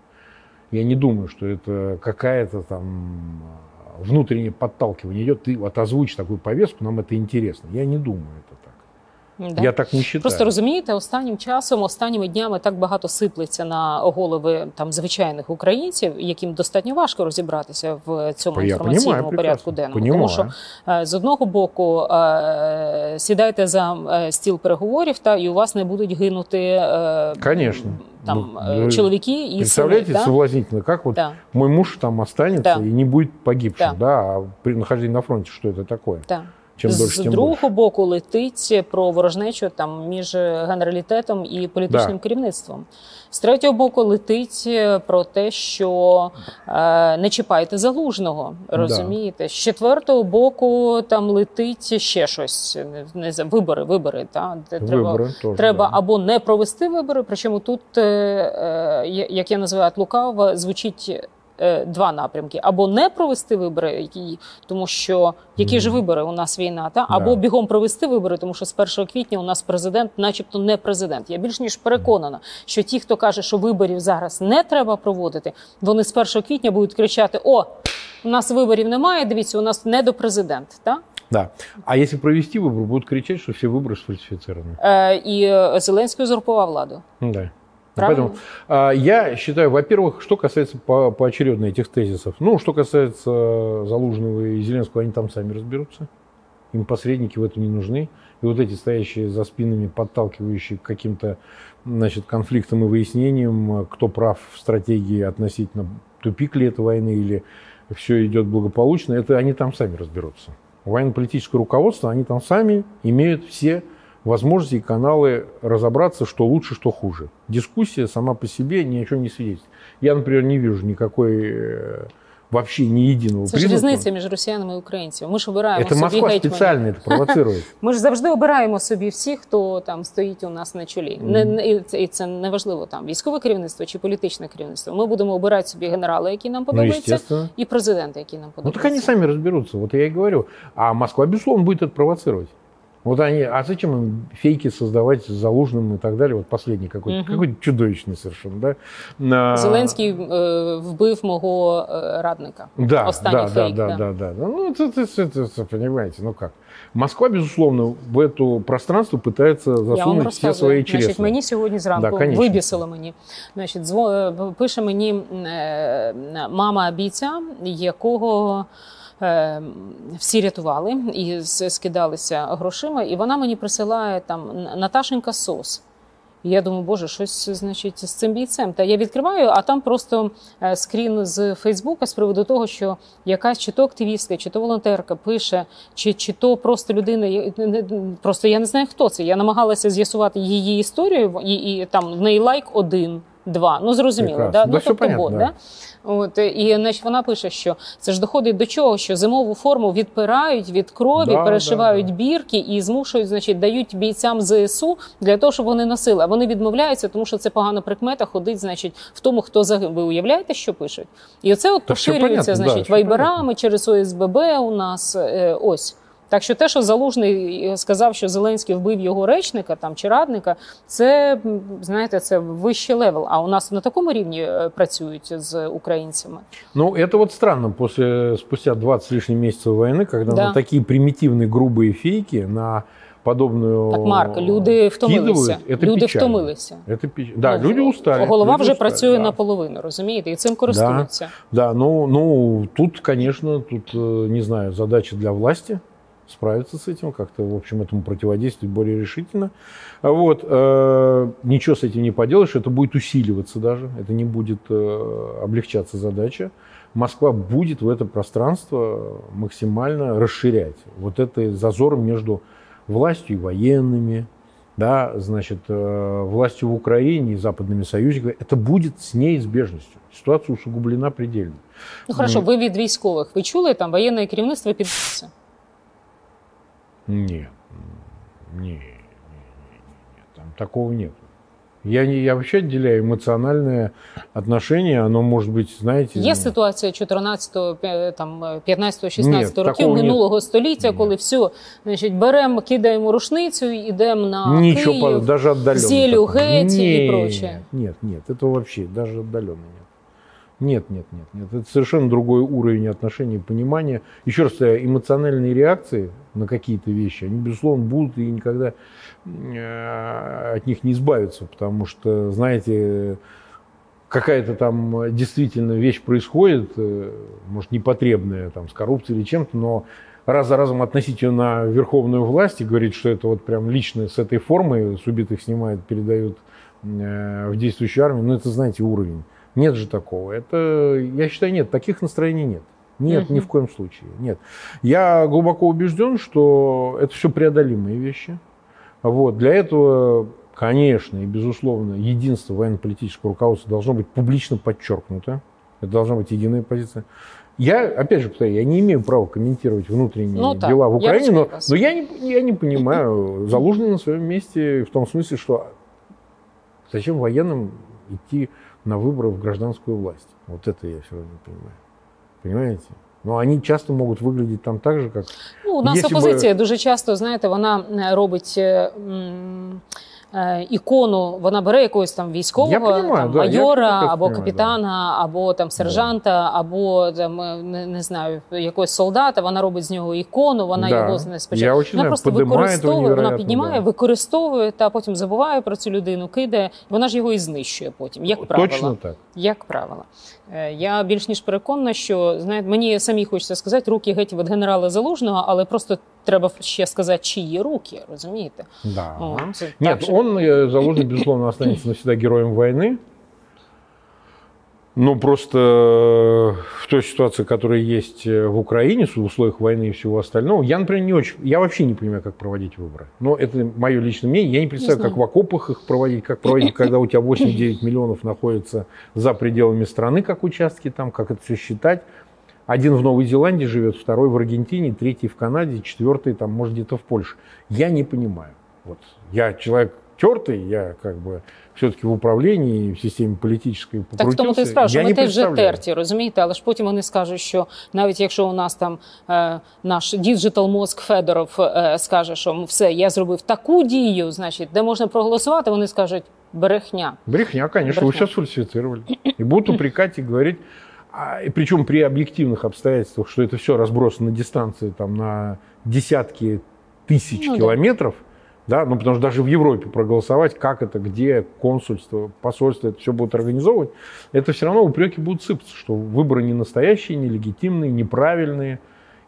Я не думаю, что это какая-то там внутреннее подталкивание идет, ты вот озвучь такую повестку, нам это интересно. Я не думаю это. Да. Я так не вважаю. Просто розумієте, останнім часом, останніми днями так багато сиплеться на голови там звичайних українців, яким достатньо важко розібратися в цьому Я інформаційному понимаю, порядку денному. Понимаю. Тому що е, з одного боку е, сідайте за е, стіл переговорів, та і у вас не будуть гинути Конечно. там ну, чоловіки і Представляете, сини, соблазнительно, как вот да. мой муж там останется да. и не будет погибшим, да. да, а при нахождении на фронте что это такое? Да. Чим з дольше, другого більше. боку летить про ворожнечу там між генералітетом і політичним да. керівництвом. З третього боку летить про те, що е, не чіпайте залужного, розумієте? Да. З четвертого боку там летить ще щось. Не знаю, вибори, вибори. Та де вибори треба треба да. або не провести вибори. Причому тут, е, е, як я називаю лукаво, звучить два напрямки: або не провести вибори, які, тому що які ж вибори у нас війна, та або Да. бігом провести вибори, тому що з 1 квітня у нас президент, начебто, не президент. Я більш ніж переконана, що ті, хто каже, що виборів зараз не треба проводити, вони з 1 квітня будуть кричати: О, у нас виборів немає. Дивіться, у нас не до президент. Та? Да. А если провести выборы, будут кричать, что все выборы сфальсифицированы. Е, і е, Зеленський узурпував владу. Ну Да. Правильно? Поэтому а, я считаю, во-первых, что касается по- поочередно этих тезисов. Ну, что касается Залужного и Зеленского, они там сами разберутся. Им посредники в этом не нужны. И вот эти стоящие за спинами, подталкивающие к каким-то значит, конфликтам и выяснениям, кто прав в стратегии относительно тупик ли это войны или все идет благополучно, это они там сами разберутся. Военно-политическое руководство, они там сами имеют все возможности и каналы разобраться, что лучше, что хуже. Дискуссия сама по себе ни о чем не свидетельствует. Я, например, не вижу никакой э, вообще ни единого Це ж признака. різниця між росіянами і українцями. Ми ж обираємо Это собі Москва гетьмана. специально это провоцирует. Ми ж завжди обираємо собі всіх, хто там стоїть у нас на чолі. Не, не і це, і це не важливо там військове керівництво чи політичне керівництво. Ми будемо обирати собі генерала, який нам Ну, подобається, естественно. і президента, який нам Ну подобається. так они сами разберутся, вот я и говорю. А Москва, безусловно, будет это провоцировать. Вот они, а зачем им фейки создавать с Залужным и так далее? Вот последний какой-то, Мгм. какой-то чудовищный совершенно, да? На- Зеленський е, вбив мого е, радника. Да, Останній да, фейк, да, да. да, да, да. Ну, это, это, это- это, понимаете, ну как. Москва, безусловно, в это пространство пытается Я вам засунуть все розказую. свои Значить, чресла. мені сьогодні зранку Да, конечно. вибісило мені. Значить, дзво, е, пише мені е, мама бійця, якого. е, Всі рятували і скидалися грошима, і вона мені присилає там Наташенька сос. І я думаю, боже, щось значить з цим бійцем. Та я відкриваю, а там просто е, скрін з Фейсбука з приводу того, що якась чи то активістка, чи то волонтерка пише, чи, чи то просто людина. Просто я не знаю, хто це. Я намагалася з'ясувати її історію, і, і там в неї лайк один. Два, ну зрозуміло, Прекрасно. да? Да, ну, тобто понятно, бот, да. да? От і значить, вона пише, що це ж доходить до чого, що зимову форму відпирають від крові, Да, перешивають да, да. бірки і змушують, значить, дають бійцям ЗСУ для того, щоб вони носили. А вони відмовляються, тому що це погана прикмета ходить, значить, в тому, хто загинув. Ви уявляєте, що пишуть? І оце от поширюється, понятно, да, значить, вайберами через ОСББ у нас. е, ось. Так що те, що Залужний е, сказав, що Зеленський вбив його речника там чи радника, це м, знаєте, це вищий левел. А у нас на такому рівні е, працюють з українцями. Ну, это вот странно, после, спустя 20 с лишним месяцев войны, когда Да. на такие примитивные, грубые фейки, на подобную Так, Марк, люди втомилися. кидывают, это люди печально. втомилися. Это печ- Да, Ну, люди устали. Голова люди вже устали, працює да. наполовину, розумієте, і цим користуються. Да, ну, ну, тут, конечно, тут, э, не знаю, задача для власти справиться с этим, как-то, в общем, этому противодействовать более решительно. А Вот, э, ничего с этим не поделаешь, это будет усиливаться даже, это не будет э, облегчаться задача. Москва будет в это пространство максимально расширять. Вот это зазор между властью и военными, да, значит, э, властью в Украине и западными союзниками, это будет с неизбежностью. Ситуация усугублена предельно. Ну хорошо, М. ви від військових. Ви чули там воєнне керівництво підписується? Нет, не, не, не, не, не, там такого нет. Я, не, я вообще отделяю эмоциональное отношение, оно может быть, знаете... Є ну, ситуація 14, пе- там 15, Ні, 16 років такого ні. минулого століття, Ні. коли все, значить, беремо, кидаємо рушницю, йдемо на Ничего, Київ. по- даже отдаленно. Зелю, такого. Гетти и Нет, прочее. Нет, нет, это вообще даже отдаленно нет. Нет, нет, нет. Это совершенно другой уровень отношений понимания. Еще раз повторяю, эмоциональные реакции на какие-то вещи, они, безусловно, будут и никогда э, от них не избавиться, потому что, знаете, какая-то там действительно вещь происходит, э, может, непотребная, там, с коррупцией или чем-то, но раз за разом относить ее на верховную власть и говорить, что это вот прям лично с этой формы с убитых снимают, передают э, в действующую армию, ну, это, знаете, уровень. Нет же такого. Это, я считаю, нет, таких настроений нет. Нет, Мгм. ни в коем случае. Нет. Я глубоко убежден, что это все преодолимые вещи. Вот. Для этого, конечно и безусловно, единство военно-политического руководства должно быть публично подчеркнуто. Это должна быть единая позиция. Я, опять же, повторяю, я не имею права комментировать внутренние Ну дела в я Украине, но, вас. но я, не, я не понимаю, Залужный на своем месте в том смысле, что зачем военным идти на выборы в гражданскую власть. Вот это я все равно не понимаю. Понимаете? Но они часто могут выглядеть там так же, как... Ну, у нас би- опозиція дуже часто, знаєте, вона е, робить. Е, Ікону вона бере якогось там військового Я понімаю, там, да, я майора або капітана, або там сержанта, або там е, не, не знаю якогось солдата. Вона робить з нього ікону. Вона Да. його не спочатку. Вона знаю, просто використовує, вона піднімає, да. використовує та потім забуває про цю людину, кидає. Вона ж його і знищує потім. Як правило, Точно так. як правило. Е, Я більш ніж переконана, що знаєте, мені самі хочеться сказати, руки геть від генерала Залужного, але просто треба ще сказати, чиї руки, розумієте? Да. О, це Нет, так же. он, э, Залужный, безусловно, останется навсегда героем войны. Но просто э, в той ситуации, которая есть э, в Украине, в условиях войны и всего остального, я, например, не очень, я вообще не понимаю, как проводить выборы. Но это мое личное мнение. Я не представляю, знаю. как в окопах их проводить, как проводить, когда у тебя 8-9 миллионов находится за пределами страны, как участки там, как это все считать. Один в Новой Зеландии живет, второй в Аргентине, третий в Канаде, четвертый там, может, где-то в Польше. Я не понимаю. Вот. Я человек тертый, я как бы все-таки в управлении, в системе политической Так в тому ти і покрутился. справа, що Я ми не теж вже представляю. терті, розумієте, але ж потім вони скажуть, що навіть якщо у нас там е, наш діджитал мозк Федоров е, скаже, що все, я зробив таку дію, значить, де можна проголосувати, вони скажуть брехня. Брехня, конечно, вы Брехня. все сфальсифицировали. И будут упрекать и говорить, а, и причем при объективных обстоятельствах, что это все разбросано на дистанции там, на десятки тысяч Ну да. километров, да, ну потому что даже в Европе проголосовать, как это, где консульство, посольство, это все будут организовывать, это все равно упреки будут сыпаться, что выборы не настоящие, нелегитимные, неправильные.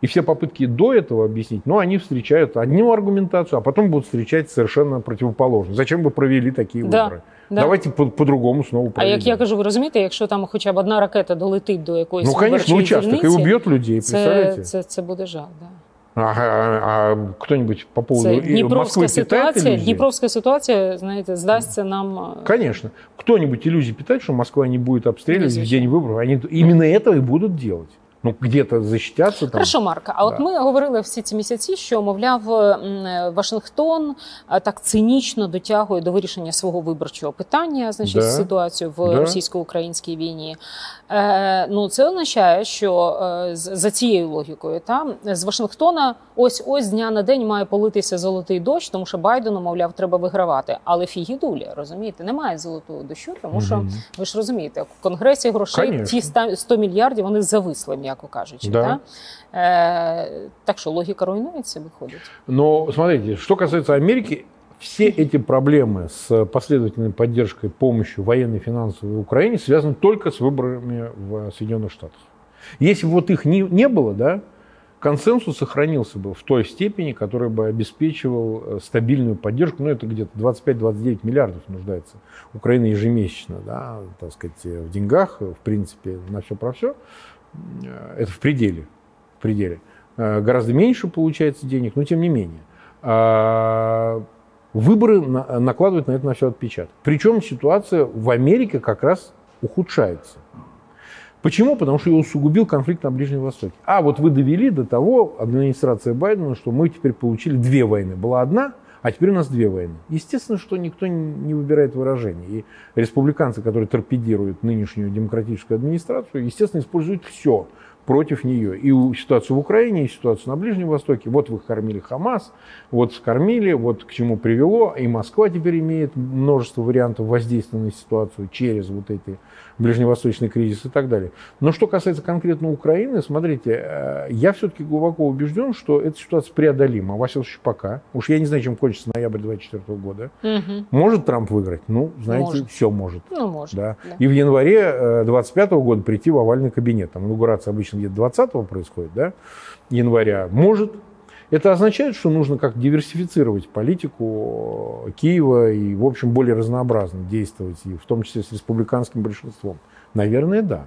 И все попытки до этого объяснить, ну, они встречают одну аргументацию, а потом будут встречать совершенно противоположную. Зачем вы провели такие Да, выборы? да. Давайте по- по-другому снова А проведем. як я кажу, ви розумієте, якщо там хоча б одна ракета долетить до якоїсь ну, конечно, виборчої участок и дільниці, убьет людей, це, представляете? це, це буде жах. Да. А, а- а кто-нибудь по поводу Це и Дніпровська Москвы питает ситуація. иллюзии? Дніпровська ситуація, знаєте, здасться нам. е, Конечно. Кто-нибудь иллюзии питает, что Москва не будет обстреливать в Безусловно. день выборов? Они именно это и будут делать. Ну, где-то защитятся там. Хорошо, Марка. А от ми говорили всі ці місяці, що мовляв Вашингтон так цинічно дотягує до вирішення свого виборчого питання, значить, Да. ситуацію в Да. російсько-українській війні. Е, ну це означає, що е, за цією логікою, та з Вашингтона ось ось дня на день має политися золотий дощ, тому що Байдену, мовляв, треба вигравати. Але фігі дулі, розумієте, немає золотого дощу, тому що Мгм. ви ж розумієте, в конгресі грошей Конечно. ті 100 100 мільярдів вони зависли, м'яко кажучи. Да. Та? Е, так що логіка руйнується, виходить. Но смотрите, что касается Америки, все эти проблемы с последовательной поддержкой, помощью военной, финансовой Украине связаны только с выборами в Соединенных Штатах. Если бы вот их не, не было, да, консенсус сохранился бы в той степени, который бы обеспечивал э, стабильную поддержку. Ну, это где-то 25-29 миллиардов нуждается Украина ежемесячно, да, так сказать, э, в деньгах, э, в принципе, на все про все. Это в пределе. В пределе. Э, Гораздо меньше получается денег, но тем не менее. А, Выборы на- накладывают на это на все отпечаток. Причем ситуация в Америке как раз ухудшается. Почему? Потому что ее усугубил конфликт на Ближнем Востоке. А вот вы довели до того, администрация Байдена, что мы теперь получили две войны. Была одна, а теперь у нас две войны. Естественно, что никто не выбирает выражение. И республиканцы, которые торпедируют нынешнюю демократическую администрацию, естественно, используют все против нее. И ситуацию в Украине, и ситуацию на Ближнем Востоке. Вот вы кормили Хамас, вот скормили, вот к чему привело. И Москва теперь имеет множество вариантов воздействия на ситуацию через вот эти ближневосточный кризис и так далее. Но что касается конкретно Украины, смотрите, э, я все-таки глубоко убежден, что эта ситуация преодолима. Во всяком случае, пока. Уж я не знаю, чем кончится ноябрь 2024 года. Угу. Может Трамп выиграть? Ну, знаете, Может. все может. Ну, може. Да. Да. И в январе 25 года прийти в овальный кабинет. Там инаугурация обычно где-то 20 происходит, да, января. Может. Это означает, что нужно как диверсифицировать политику э, Киева и, в общем, более разнообразно действовать, и в том числе с республиканским большинством. Наверное, да.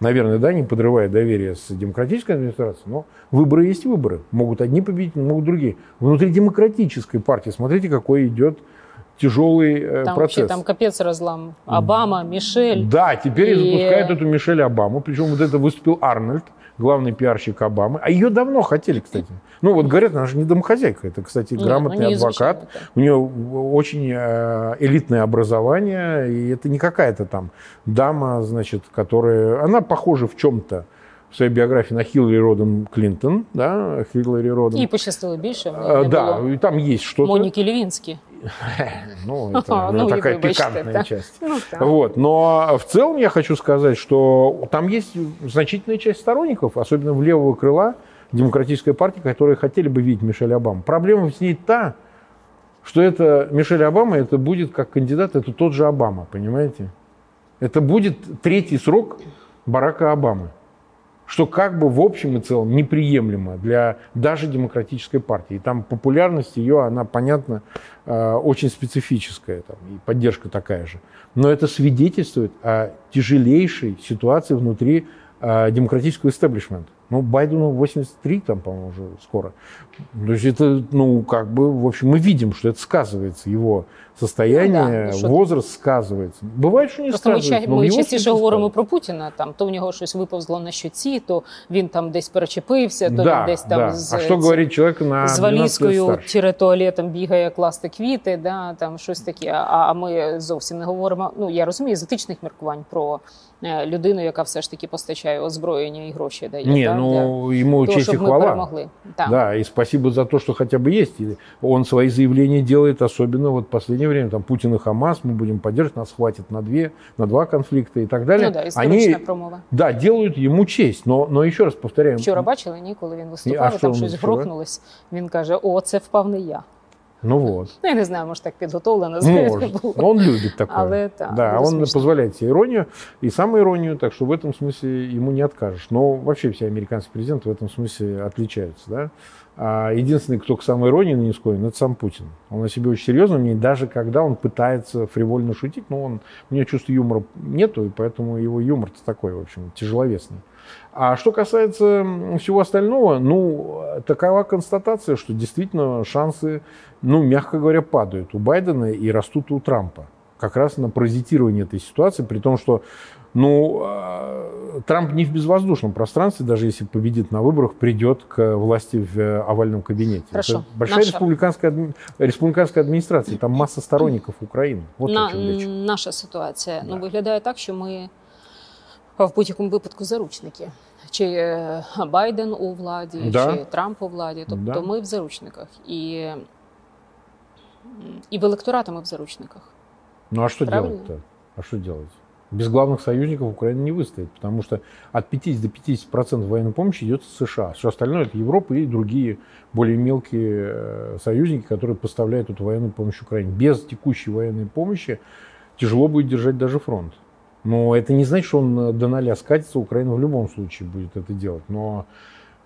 Наверное, да, не подрывая доверие с демократической администрацией, но выборы есть выборы. Могут одни победить, могут другие. Внутри демократической партии, смотрите, какой идет тяжелый э, Там процесс. вообще там капец разлам. Обама, Мишель. Да, теперь И- запускают эту Мишель Обаму, причем вот это выступил Арнольд, главный пиарщик Обамы. А ее давно хотели, кстати. Ну вот говорят, она же не домохозяйка, это, кстати, Нет, грамотный ну, не адвокат. изучала, да. У нее очень э, элитное образование, и это не какая-то там дама, значит, которая... Она похожа в чем-то в своей биографии на Хиллари Родом Клинтон, да, Хиллари Родом. Їй пощастило більше. в неї А, не да, було и там есть что-то. Моніки Левінські. Ну, это ну, ну, такая пикантная да. часть. Ну, так. Вот. Но в целом я хочу сказать, что там есть значительная часть сторонников, особенно в левого крыла демократической партии, которые хотели бы видеть Мишель Обаму. Проблема с ней та, что это Мишель Обама, это будет как кандидат, это тот же Обама, понимаете? Это будет третий срок Барака Обамы. Что как бы в общем и целом неприемлемо для даже демократической партии. И там популярность ее, она, понятно, э, очень специфическая, там, и поддержка такая же. Но это свидетельствует о тяжелейшей ситуации внутри э, демократического истеблишмента. Ну, Байдену 83, там, по-моему, уже скоро. То есть это, ну, как бы, в общем, мы видим, что это сказывается, его состояние, Ну да, ну что ти. возраст сказывается. Бывает, что не Просто ми, сказывается, ча- но в ми его частіше случае говоримо сказывается. про Путіна, там то в нього щось виповзло на щоці, то він там десь перечепився, то Да, він десь там да. з, а что з- говорит человек на з 12 лет валізкою старше? тире туалетом бігає класти квіти, да, там щось таке. А, а ми зовсім не говоримо. Ну я розумію з етичних міркувань про е, людину, яка все ж таки постачає озброєння і гроші дає. Не, да, ну ему для того, честь и щоб ми хвала. перемогли. Так. Да, и спасибо за то, что хотя бы есть. И он свои заявления делает, особенно вот в последнее время. Там Путин и Хамас, мы будем поддерживать, нас хватит на, две, на два конфликта и так далее. Ну да, історична Они, промова. да, делают ему честь. Но, но еще раз повторяю. Вчора бачили, ні, коли він а виступав, що і там він щось вчора? грохнулось. Він каже: О, це впав не я. Ну вот. Ну, я не знаю, може так підготовлено знаєте, Может. було. Но он любит такое. Але так, да, дуже он смішно. позволяет себе иронию и самоиронию, так что в этом смысле ему не откажешь. Но вообще все американские президенты в этом смысле отличаются. Да? А единственный, кто к самоиронии не склонен, это сам Путин. Он о себе очень серьезно мнение, даже когда он пытается фривольно шутить, но он, у него чувства юмора нету, и поэтому его юмор такой, в общем, тяжеловесный. А что касается всего остального, ну, такова констатация, что действительно шансы, ну, мягко говоря, падают у Байдена и растут у Трампа. Как раз на паразитирование этой ситуации, при том, что ну, э, Трамп не в безвоздушном пространстве, даже если победит на выборах, придет к власти в э, овальном кабинете. Хорошо. Это большая Наша- республиканская, республиканская администрация, там масса сторонников Украины. Вот На, наша ситуація ну, Да. виглядає так, що ми в будь-якому випадку заручники. Чи е, Байден у владі, Да. чи Трамп у владі. Тобто Да. ми в заручниках. І, м, і в електората ми в заручниках. Ну а что Правильно. делать-то? А что делать? Без главных союзников Украина не выстоит, потому что от 50 до 50% военной помощи идет из США. Все остальное это Европа и другие более мелкие э, союзники, которые поставляют эту военную помощь Украине. Без текущей военной помощи тяжело будет держать даже фронт. Но это не значит, что он э, до ноля скатится. Украина в любом случае будет это делать. Но,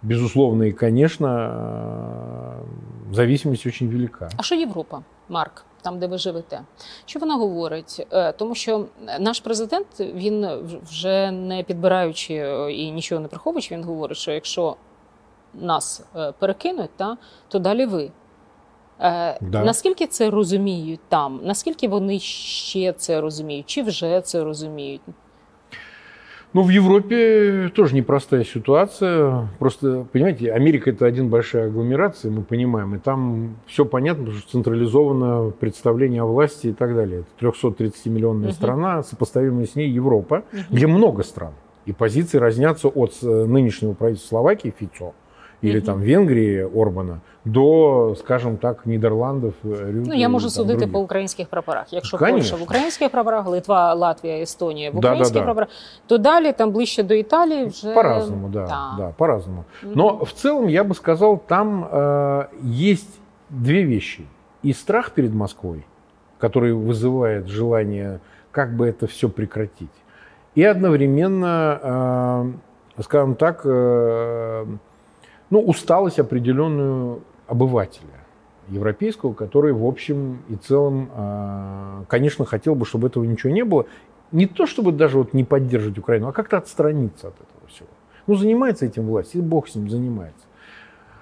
безусловно, и, конечно, э, зависимость очень велика. А що Європа, Марк, там, де ви живете? Що вона говорить? Е, Тому що наш президент він в- вже не підбираючи е, і нічого не приховуючи, він говорить, що якщо нас е, перекинуть, та, то далі ви. Е, Да. Наскільки це розуміють там? Наскільки вони ще це розуміють? Чи вже це розуміють? Ну, в Европе тоже непростая ситуация. Просто, понимаете, Америка это один большая агломерация, мы понимаем, и там все понятно, потому что централизовано представление о власти и так далее. Это 330-миллионная Мгм. страна, сопоставимая с ней Европа, где много стран. И позиции разнятся от э, нынешнего правительства Словакии Фицо или Мгм. там Венгрии Орбана до, скажем так, Нидерландов. э, Рюте Ну, я и можу там судити других. по українських прапорах. Якщо Конечно. Польща в українських прапорах, Литва, Латвія, Естонія в Да-да-да. українських прапорах, то далі там ближче до Італії вже По-разному, да, Так. да, по-разному. Мгм. Но в целом я бы сказал, там э, есть две вещи. И страх перед Москвой, который вызывает желание как бы это все прекратить. И одновременно, э, скажем так, э, ну, усталость определенную обывателя европейского, который в общем и целом, э, конечно, хотел бы, чтобы этого ничего не было. Не то, чтобы даже вот не поддерживать Украину, а как-то отстраниться от этого всего. Ну, занимается этим власть, и бог с ним занимается.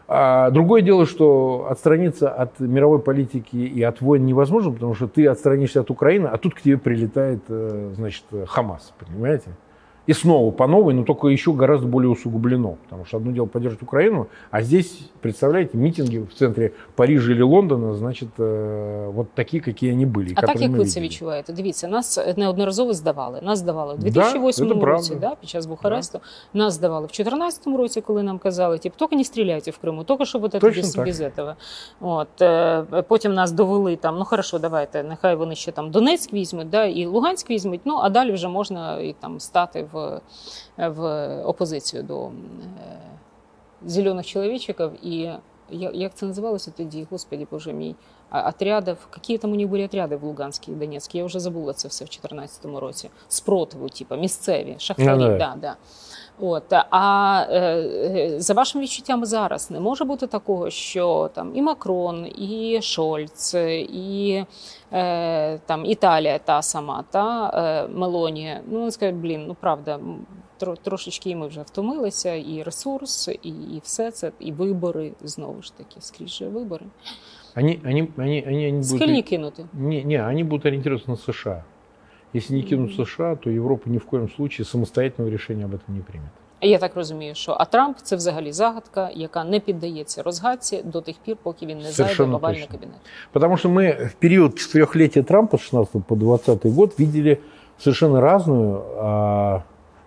А другое дело, что отстраниться от мировой политики и от войн невозможно, потому что ты отстранишься от Украины, а тут к тебе прилетает, э, значит, Хамас, понимаете? И снова по новой, но только еще гораздо более усугублено. Потому что одно дело поддерживать Украину, а здесь, представляете, митинги в центре Парижа или Лондона, значит, э, вот такие, какие они были. А так которые як мы ви це видели. відчуваєте? Дивіться, нас неодноразово здавали. Нас здавали в Да, 2008 це правда. році, да, під час Бухаресту. Нас здавали в 2014 році, коли нам казали, типу, тільки не стріляйте в Криму, тільки що вот это Точно без, так. без этого. От, е, потім нас довели там, ну хорошо, давайте, нехай вони ще там Донецьк візьмуть, да, і Луганськ візьмуть, ну а далі вже можна і там стати в, в опозицію до е, зелених чоловічиків. І як це називалося тоді, господі боже мій, отрядів, які там у них були отряди в Луганській і Донецькій, я вже забула це все в 2014 році. Спротиву, типу, місцеві, шахтарі. Yeah, yeah. Да, да. От, а е, е, за вашими відчуттями зараз не може бути такого, що там і Макрон, і Шольц, і е, там Італія та сама, та е, Мелоні. Ну, скажуть, блін, ну правда, тро, трошечки і ми вже втомилися, і ресурс, і, і все це, і вибори знову ж таки, скрізь же вибори. Они, они, они, они, они будут... Кинути. Не, не, они будут ориентироваться на США. Если не кинут США, то Европа ни в коем случае самостоятельного решения об этом не примет. Я так розумію, що а Трамп це взагалі загадка, яка не піддається розгадці до тих пір, поки він не зайде в Совершенно овальний точно. кабінет. Потому что мы в период четырехлетия Трампа с 16 по 20 год видели совершенно разную, а,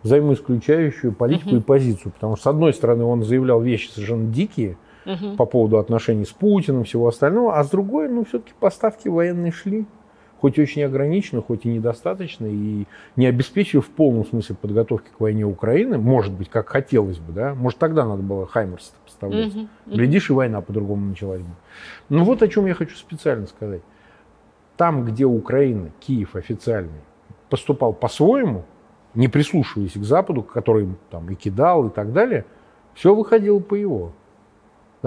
взаимоисключающую политику Мгм. и позицию. Потому что, с одной стороны, он заявлял вещи совершенно дикие Угу. по поводу отношений с Путиным, всего остального, а с другой, ну, все-таки поставки военные шли. Хоть и очень ограниченно, хоть и недостаточно, и не обеспечив в полном смысле подготовки к войне Украины, может быть, как хотелось бы, да, может, тогда надо было Хаймерс поставлять. Мгм. Глядишь, и война по-другому началась бы. Ну вот о чем я хочу специально сказать. Там, где Украина, Киев официальный, поступал по-своему, не прислушиваясь к Западу, который там и кидал и так далее, все выходило по его.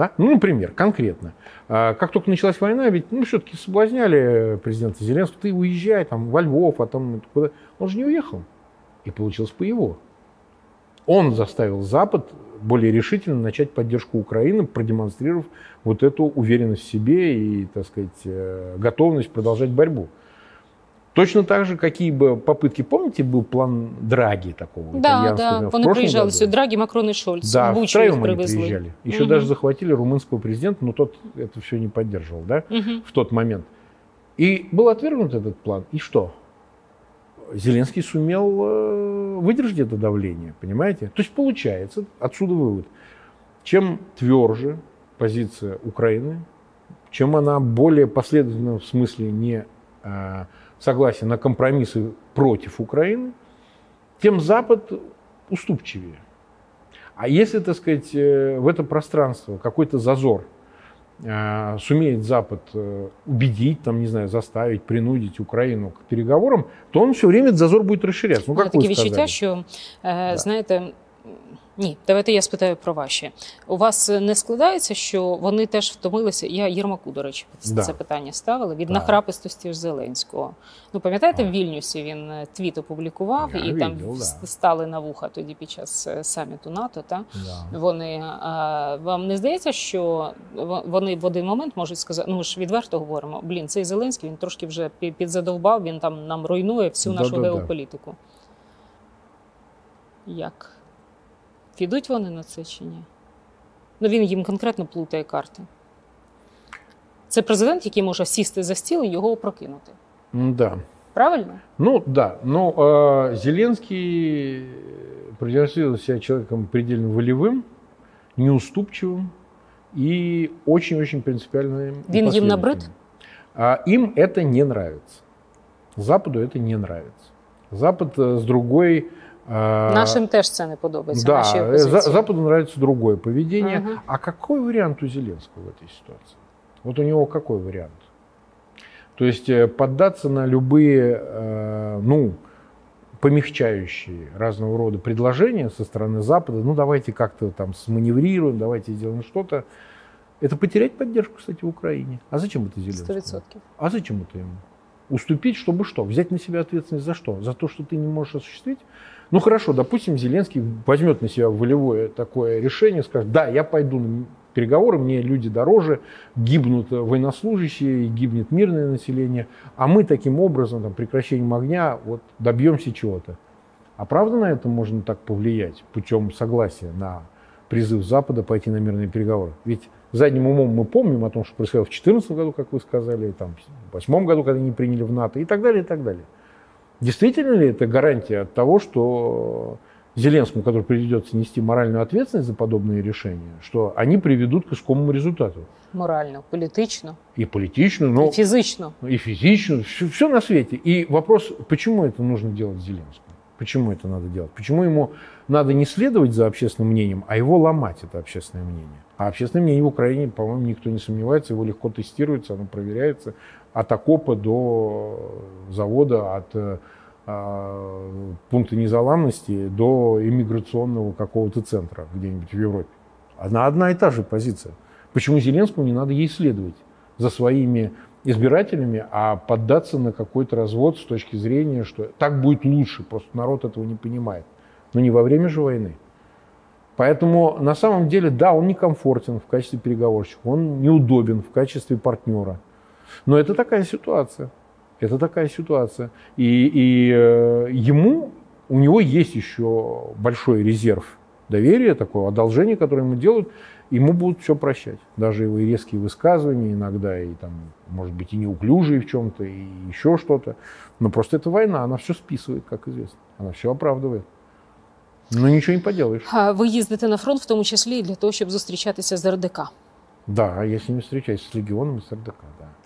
Да? Ну, например, конкретно. А, Как только началась война, ведь ну, все-таки соблазняли президента Зеленского, ты уезжай там, во Львов, а там куда. Он же не уехал. И получилось по его. Он заставил Запад более решительно начать поддержку Украины, продемонстрировав вот эту уверенность в себе и, так сказать, э, готовность продолжать борьбу. Точно так же, какие бы попытки, помните, был план Драги такого Да, итальянского да. в Вони прошлом приїжджали году? сюди. Драгі, Макрон і Шольц. Да, в Бучу втроем їх они привезли. приезжали. Еще Мгм. даже захватили румынского президента, но тот это все не поддерживал, да, Мгм. в тот момент. И был отвергнут этот план. И что? Зеленский сумел э, выдержать это давление, понимаете? То есть получается, отсюда вывод, чем тверже позиция Украины, чем она более последовательна в смысле не согласия на компромиссы против Украины, тем Запад уступчивее. А если, так сказать, э, в это пространство какой-то зазор э, сумеет Запад э, убедить, там, не знаю, заставить, принудить Украину к переговорам, то он все время этот зазор будет расширяться. Ну, мене как вы таке відчуття, сказали. що е, знаєте. Ні, давайте я спитаю про ваші. У вас не складається, що вони теж втомилися? Я Єрмаку, до речі, Да. це питання ставила від Так. нахрапистості ж Зеленського. Ну пам'ятаєте, в Вільнюсі він е, твіт опублікував, Я і там видел, да. стали на вуха тоді під час е, саміту НАТО. Та Да. вони а, вам не здається, що вони в один момент можуть сказати, ну ми ж відверто говоримо, блін, цей Зеленський він трошки вже підзадовбав, він там нам руйнує всю нашу геополітику. Як? Підуть вони на це чи ні? Ну він їм конкретно плутає карти. Це президент, який може сісти за стіл і його опрокинути. Да. Правильно? Ну да, но э, Зеленский продемонстрировал себя человеком предельно волевым, неуступчивым и очень-очень принципиальным. и Він їм набрид? последовательным. А им это не нравится. Западу это не нравится. Запад э, с другой... э, Нашим теж це не подобається. да, нашій э, опозиції. За- Западу нравится другое поведение. Мгм. А какой вариант у Зеленского в этой ситуации? Вот у него какой вариант? То есть э, поддаться на любые, э, ну, помягчающие разного рода предложения со стороны Запада, ну, давайте как-то там сманеврируем, давайте сделаем что-то. Это потерять поддержку, кстати, в Украине. А зачем это Зеленскому? 100%. А зачем это ему? Уступить, чтобы что? Взять на себя ответственность за что? За то, что ты не можешь осуществить? Ну хорошо, допустим, Зеленский возьмет на себя волевое такое решение, скажет, да, я пойду на переговоры, мне люди дороже, гибнут военнослужащие, гибнет мирное население, а мы таким образом, там, прекращением огня, вот, добьемся чего-то. А правда на это можно так повлиять путем согласия на призыв Запада пойти на мирные переговоры? Ведь задним умом мы помним о том, что происходило в 2014 году, как вы сказали, там, в 2008 году, когда они приняли в НАТО и так далее, и так далее. Действительно ли это гарантия от того, что Зеленскому, который придется нести моральную ответственность за подобные решения, что они приведут к искомому результату? Морально, політично, И политично, но і фізично. и физично, все, все на свете. И вопрос, почему это нужно делать Зеленскому? Почему это надо делать? Почему ему надо не следовать за общественным мнением, а его ломать, это общественное мнение? А общественное мнение в Украине, по-моему, никто не сомневается, его легко тестируется, оно проверяется от окопа до завода, от э, а, пункта незаламности до иммиграционного какого-то центра где-нибудь в Европе. Она одна и та же позиция. Почему Зеленскому не надо ей следовать за своими избирателями, а поддаться на какой-то развод с точки зрения, что так будет лучше, просто народ этого не понимает. Но не во время же войны. Поэтому на самом деле, да, он некомфортен в качестве переговорщика, он неудобен в качестве партнера. Но это такая ситуация. Это такая ситуация. И, и э, ему, у него есть еще большой резерв доверия, такое одолжение, которое ему делают, ему будут все прощать. Даже его резкие высказывания иногда, и там, может быть, и неуклюжие в чем-то, и еще что-то. Но просто это война, она все списывает, как известно. Она все оправдывает. Но ничего не поделаешь. А Ви їздите на фронт, в тому числі і для того, щоб зустрічатися з РДК. Да, я с ними встречаюсь, с легионом и с РДК, да. да, да.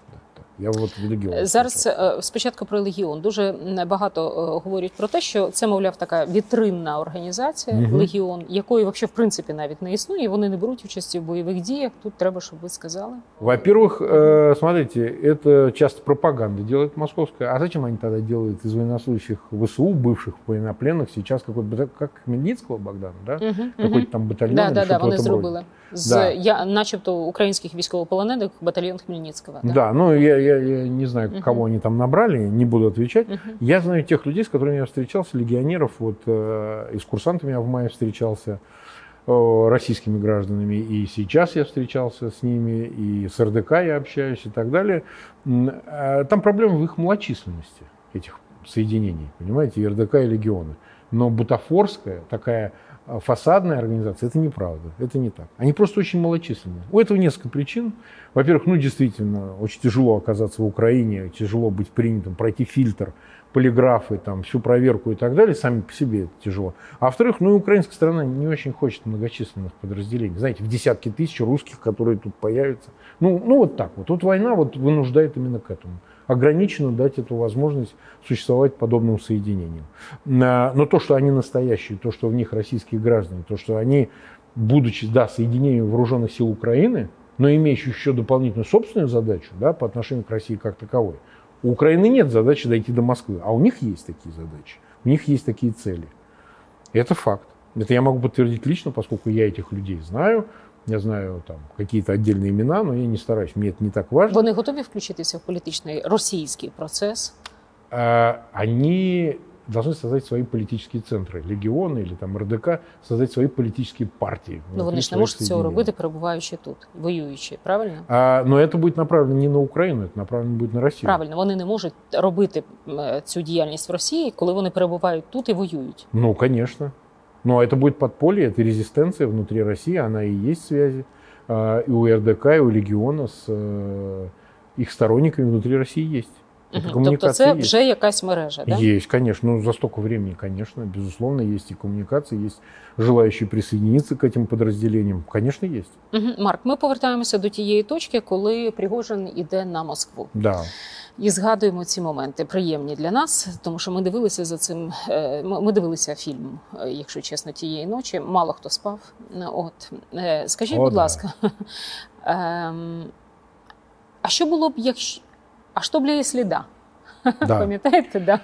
Я вот в легион. Зараз е, спочатку про легіон. Дуже м, багато е, говорять про те, що це, мовляв, така вітринна організація Мгм. легіон, якої взагалі в принципі навіть не існує. і Вони не беруть участі в бойових діях. Тут треба, щоб ви сказали. Во-первых, э, смотрите, это часто пропаганда делает московская. А зачем они тогда делают из военнослужащих ВСУ, бывших военнопленных, сейчас какой-то, как Хмельницкого Богдана, да? Угу, Какой-то там батальон Да, или да, да, что-то в вони этом зробили роде. з Да. я, начебто, українських військовополонених батальйон Хмельницького. Да, ну я, я, я не знаю, Мгм. кого они там набрали, не буду отвечать. Мгм. Я знаю тех людей, с которыми я встречался, легионеров, вот э, и с курсантами я в мае встречался, э, российскими гражданами, и сейчас я встречался с ними, и с РДК я общаюсь и так далее. Э, Там проблема в их малочисленности, этих соединений, понимаете, и РДК, и легионы. Но бутафорская, такая фасадная организация, это неправда, это не так. Они просто очень малочисленные. У этого несколько причин. Во-первых, ну действительно, очень тяжело оказаться в Украине, тяжело быть принятым, пройти фильтр, полиграфы, там, всю проверку и так далее, сами по себе это тяжело. А во-вторых, ну и украинская страна не очень хочет многочисленных подразделений. Знаете, в десятки тысяч русских, которые тут появятся. Ну, ну вот так вот. Вот война вот вынуждает именно к этому. Ограниченно дать эту возможность существовать подобным соединениям. Но то, что они настоящие, то, что в них российские граждане, то, что они, будучи, да, соединением вооруженных сил Украины, но имеющие еще дополнительную собственную задачу да, по отношению к России как таковой. У Украины нет задачи дойти до Москвы, а у них есть такие задачи, у них есть такие цели. Это факт. Это я могу подтвердить лично, поскольку я этих людей знаю, я знаю там какие-то отдельные имена, но я не стараюсь, мне это не так важно. Вони готові включитися в політичний російський процес. А, Они должны создать свои политические центры, легионы или там РДК, создать свои политические партии. Ну вони внутри ж не своих можуть цього соединений. робити, перебуваючи тут, воюючи. Правильно? А, но это будет направлено не на Украину, это направлено будет на Россию. Правильно, вони не можуть робити м, цю діяльність в Росії, коли вони перебувають тут і воюють. Ну, конечно. Но это будет подполье, это резистенция внутри России, она и есть связи. А, И у РДК, и у Легиона с э, их сторонниками внутри России есть. Мгм. Тобто це есть. вже якась мережа, да? Есть, конечно. Ну, за столько времени, конечно, безусловно, есть и коммуникации, есть желающие присоединиться к этим подразделениям. Конечно, есть. Мгм. Марк, ми повертаємося до тієї точки, коли Пригожин іде на Москву. Да. І згадуємо ці моменти приємні для нас, тому що ми дивилися за цим. е, Ми дивилися фільм, е, якщо чесно, тієї ночі. Мало хто спав. Е, От скажіть, О, будь да. ласка, ем, а що було б, якщо а що б якщо да? да. Пам'ятаєте, да?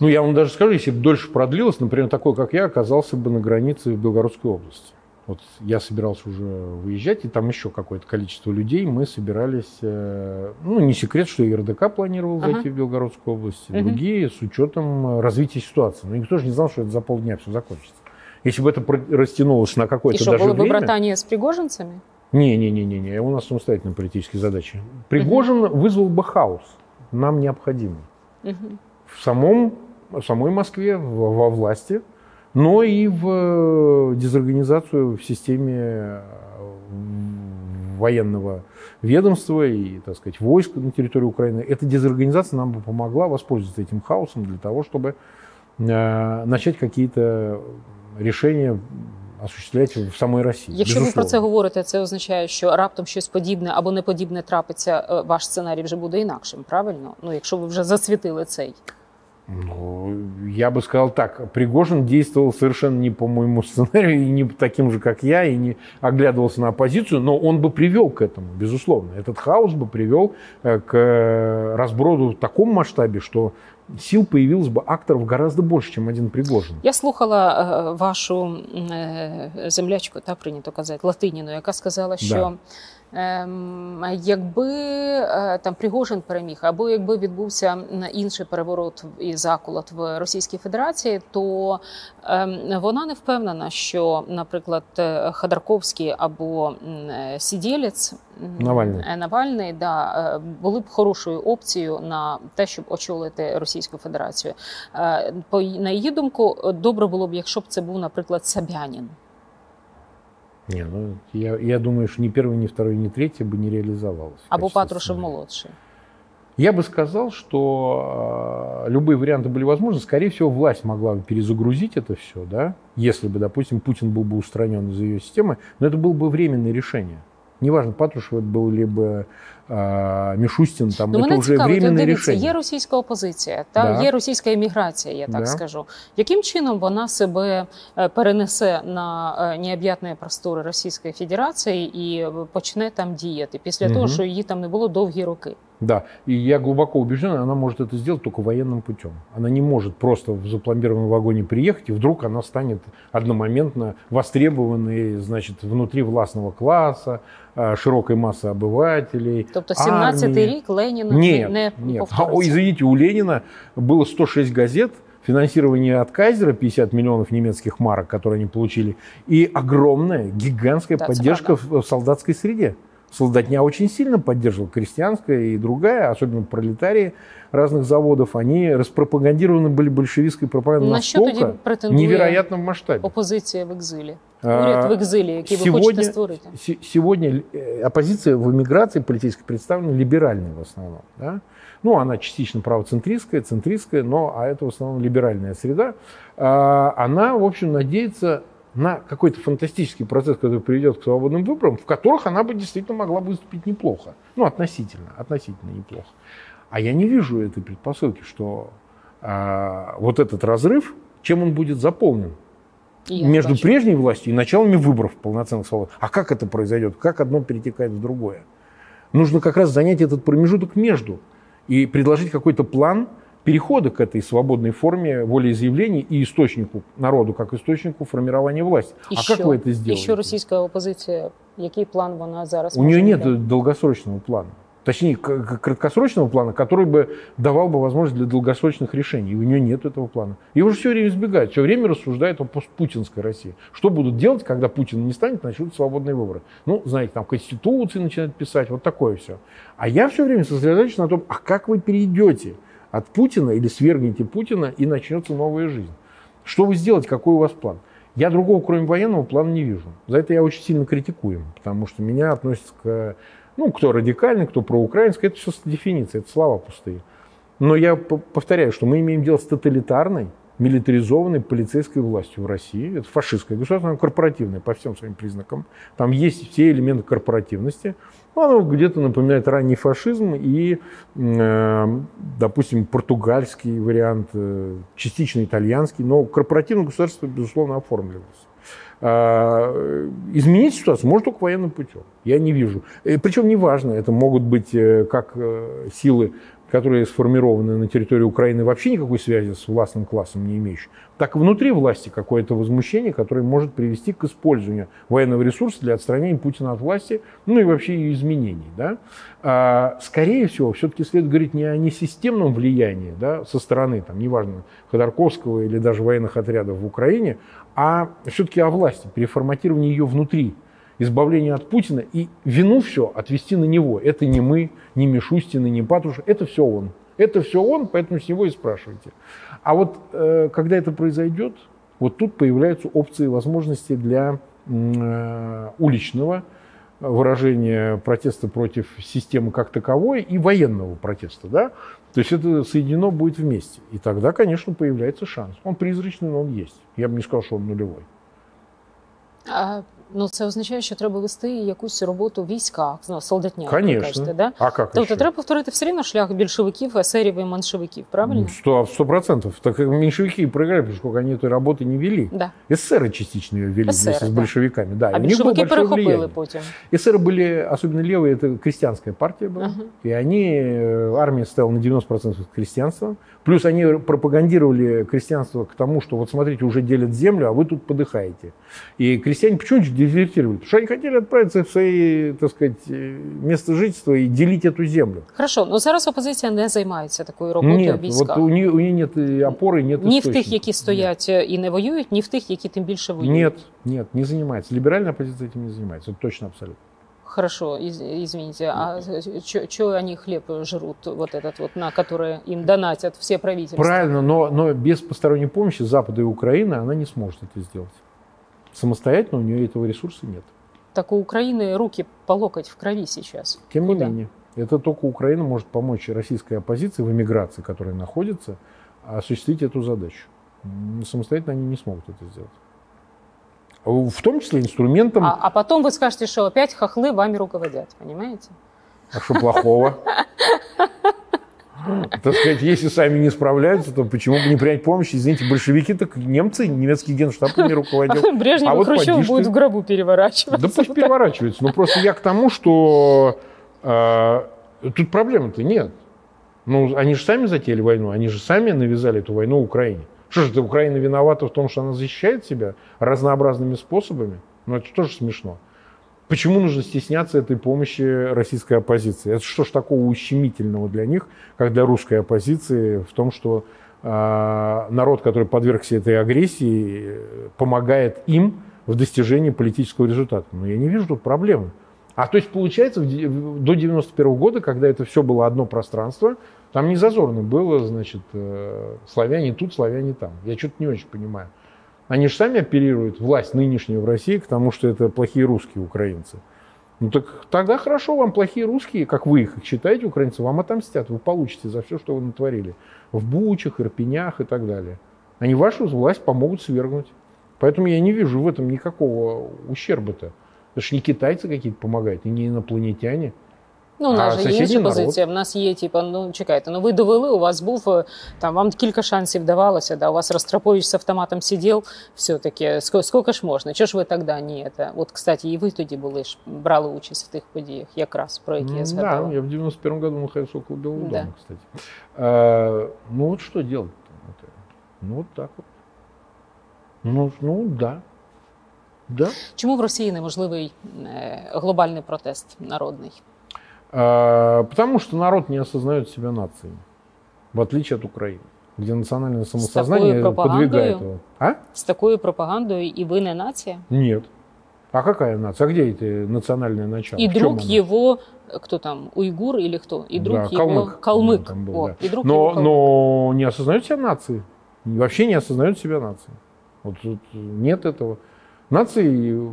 Ну, я вам даже скажу, если бы дольше продлилось, например, такой, как я, оказался бы на границе в Белгородской области. Вот я собирался уже выезжать, и там еще какое-то количество людей. Мы собирались, э, ну, не секрет, что и РДК планировал Ага. зайти в Белгородскую область, и другие с учетом э, развития ситуации. Но никто же не знал, что это за полдня все закончится. Если бы это растянулось на какое-то даже були б время... братання з пригожинцями? Не-не-не-не, у нас самостоятельные политические задачи. Пригожин вызвал бы хаос, нам необходимый. Мгм. В самом, в самой Москве, в- во власти, но и в э, дезорганизацию в системе э, военного ведомства и, так сказать, войск на территории Украины. Эта дезорганизация нам бы помогла воспользоваться этим хаосом для того, чтобы э, начать какие-то решения осуществлять в самой Росії. Якщо ви про Безусловно. це говорите, це означає, що раптом щось подібне або неподібне трапиться, е, ваш сценарій вже буде інакшим, правильно? Ну, якщо ви вже засвітили цей. Ну, я бы сказал так, Пригожин действовал совершенно не по моему сценарию, и не таким же, как я, и не оглядывался на оппозицию, но он бы привел к этому, безусловно. Этот хаос бы привел э, к э, разброду в таком масштабе, что сил появилось бы акторов гораздо больше, чем один Пригожин. Я слухала е, вашу е, землячку, та прийнято казати, Латиніну, яка сказала, що ем, якби е, там Пригожин переміг, або якби відбувся інший переворот і заколот в Російській Федерації, то ем, вона не впевнена, що, наприклад, е, Ходорковський або е, Сідєлєць Навальний. Навальний да, були б хорошою опцією на те, щоб очолити Російську Федерацію. По на її думку, добре було б, якщо б це був, наприклад, Собянін. Не, ну, я, я думаю, что ни первый, ни второй, ни третий бы не реализовалось. Або Патрушев молодший. Я бы сказал, что э, любые варианты были возможны. Скорее всего, власть могла бы перезагрузить это все, да, если бы, допустим, Путин был бы устранен из ее системы, но это было бы временное решение. Неважно, Патрушев это был либо Мишустин, там, Ну, уже цікавить, от временное дивіться, рішення. є російська опозиція, та Да. є російська еміграція, я так Да. скажу. Яким чином вона себе е, перенесе на е, необ'ятні простори Російської Федерації і е, почне там діяти після того, що її там не було довгі роки? Да, и я глубоко убежден, она может это сделать только военным путем. Она не может просто в запломбированном вагоне приехать, и вдруг она станет одномоментно востребованной, значит, внутри властного класса, э, широкой массы обывателей. Тобто 17-й армии. рік Ленін Нет, не нет. А, ой, извините, у Ленина было 106 газет, финансирование от Кайзера 50 миллионов немецких марок, которые они получили, и огромная, гигантская Да, поддержка в солдатской среде Солдатня очень сильно поддерживала, крестьянская и другая, особенно пролетарии разных заводов, они распропагандированы были большевистской пропагандой На що тоді настолько претендує невероятном масштабе. опозиція в екзилі? А, Уряд в екзилі, який ви сегодня- хочете створити? Се- Сегодня э, оппозиция в эмиграции политически представлена либеральной в основном. Да? Ну, она частично правоцентристская, центристская, но а это в основном либеральная среда. А, Она, в общем, надеется на какой-то фантастический процесс, который приведет к свободным выборам, в которых она бы действительно могла выступить неплохо. Ну, относительно, относительно неплохо. А я не вижу этой предпосылки, что а, вот этот разрыв, чем он будет заполнен? Я между бачу. прежней властью и началами выборов полноценных свобод. А как это произойдет? Как одно перетекает в другое? Нужно как раз занять этот промежуток между и предложить какой-то план перехода к этой свободной форме волеизъявлений и источнику народу, как источнику формирования власти. І а що? как вы это І сделаете? що російська опозиція, який план вона зараз У може нее дати? нет долгосрочного плана. Точнее, к- к- краткосрочного плана, который бы давал бы возможность для долгосрочных решений. И у нее нет этого плана. И уже все время избегает, все время рассуждает о постпутинской России. Что будут делать, когда Путин не станет, начнут свободные выборы. Ну, знаете, там конституции начинают писать, вот такое все. А я все время сосредоточен на том, а как вы перейдете от Путина или свергнете Путина, и начнется новая жизнь. Что вы сделаете, какой у вас план? Я другого, кроме военного, плана не вижу. За это я очень сильно критикуем, потому что меня относятся к, ну, кто радикальный, кто проукраинский, это все дефиниция, это слова пустые. Но я повторяю, что мы имеем дело с тоталитарной, милитаризованной полицейской властью в России. Это фашистское государство, оно корпоративное по всем своим признакам. Там есть все элементы корпоративности. Ну, Оно где-то напоминает ранний фашизм и, э, допустим, португальский вариант, э, частично итальянский, но корпоративное государство, безусловно, оформлилось. А, Изменить ситуацию может только военным путем. Я не вижу. Э, Причем неважно, это могут быть э, как э, силы, которые сформированы на территории Украины, вообще никакой связи с властным классом не имеющие, так и внутри власти какое-то возмущение, которое может привести к использованию военного ресурса для отстранения Путина от власти, ну и вообще ее изменений. Да? А, Скорее всего, все-таки следует говорить не о несистемном влиянии да, со стороны, там, неважно, Ходорковского или даже военных отрядов в Украине, а все-таки о власти, переформатировании ее внутри избавление от Путина и вину все отвести на него. Это не мы, не Мишустин, не Патрушев, это все он. Это все он, поэтому с него и спрашивайте. А вот э, когда это произойдет, вот тут появляются опции и возможности для э, уличного выражения протеста против системы как таковой и военного протеста. Да? То есть это соединено будет вместе. И тогда, конечно, появляется шанс. Он призрачный, но он есть. Я бы не сказал, что он нулевой. А Ну, це означає, що треба вести якусь роботу в військах, ну, солдатня, як ви Конечно. кажете, да? А как Тобто еще? треба повторити все рівно шлях більшовиків, есерів і меншовиків, правильно? Сто, сто процентов. Так как меньшевики и проиграли, потому что они этой работы не вели. Да. Эсеры частично ее вели Эсеры, вместе с да. большевиками. Да, А и у них было більшовики большое перехопили влияние. потім. Эсеры были, особенно левые, это крестьянская партия была. Ага. И они, э, армия стояла на 90% крестьянства. Плюс они пропагандировали крестьянство к тому, что вот смотрите, уже делят землю, а вы тут подыхаете. И крестьяне почему дезертировали? Потому что они хотели отправиться в свои, так сказать, э, место жительства и делить эту землю. Хорошо, ну зараз опозиція не займається такою роботою Нет, в військах. вот у нее, у нее нет и опоры, нет Ні в тих, источника. які стоять е, і не воюють, ні в тих, які тим більше воюють. Нет, нет, не занимается. Либеральная оппозиция этим не занимается. Это точно абсолютно. Хорошо, из- извините, а что они хлеб жрут, вот этот вот, на который им донатят все правительства? Правильно, но, но без посторонней помощи Запада и Украины она не сможет это сделать. Самостоятельно у нее этого ресурса нет. Так у Украины руки по локоть в крови сейчас. Тем не менее, это только Украина может помочь российской оппозиции в эмиграции, которая находится, осуществить эту задачу. Самостоятельно они не смогут это сделать. В том числе инструментом, А, а потом вы скажете, что опять хохлы вами руководят, понимаете? а что плохого? Так сказать, если сами не справляются, то почему бы не принять помощь? Извините, большевики, так немцы, немецкий генштаб ими руководил. Брежнев А вот Хрущев будут ты. в гробу переворачиваться. Да пусть переворачивается. Но просто я к тому, что э, тут проблемы-то нет. Ну, они же сами затеяли войну, они же сами навязали эту войну Украине. Что же, это Украина виновата в том, что она защищает себя разнообразными способами? Ну, это тоже смешно. Почему нужно стесняться этой помощи российской оппозиции? Это что ж такого ущемительного для них, как для русской оппозиции, в том, что э, народ, который подвергся этой агрессии, помогает им в достижении политического результата? Ну, я не вижу тут проблемы. А то есть, получается, до 91 года, когда это все было одно пространство, там не зазорно было, значит, э, славяне тут, славяне там. Я что-то не очень понимаю. Они же сами оперируют, власть нынешнюю в России, к тому, что это плохие русские украинцы. Ну так тогда хорошо, вам плохие русские, как вы их считаете, украинцы, вам отомстят, вы получите за все, что вы натворили. В Бучах, Ирпенях и так далее. Они вашу власть помогут свергнуть. Поэтому я не вижу в этом никакого ущерба-то. Это ж не китайцы какие-то помогают, и не инопланетяне. Ну, у А нас же є сусідній інша народ? позиція. В нас є, типу, ну чекайте, ну ви довели, у вас був е, там, вам кілька шансів давалося, да, у вас Ростропович з автоматом сидів, все-таки, скільки, скільки ж можна? Чого ж ви тоді не це? От, кстати, і ви тоді були ж, брали участь в тих подіях, якраз, про які я М, згадала. Да, я в 91 году находился около Белого Да. дома, кстати. А, ну вот что делать? Ну вот так вот. Ну, ну да. Да. Чому в Росії неможливий е, глобальний протест народний? А, потому что народ не осознает себя нацией, в отличие от Украины, где национальное самосознание пропагандой? подвигает его. А? З такою пропагандою і ви не нація? Нет. А какая нация? А где это национальное начало? И В друг его, кто там, уйгур или кто? И друг Да, его калмык. калмык. Там был, О, да. и друг но, его калмык. но не осознает себя нацией. Вообще не осознает себя нацией. Вот тут нет этого. Нации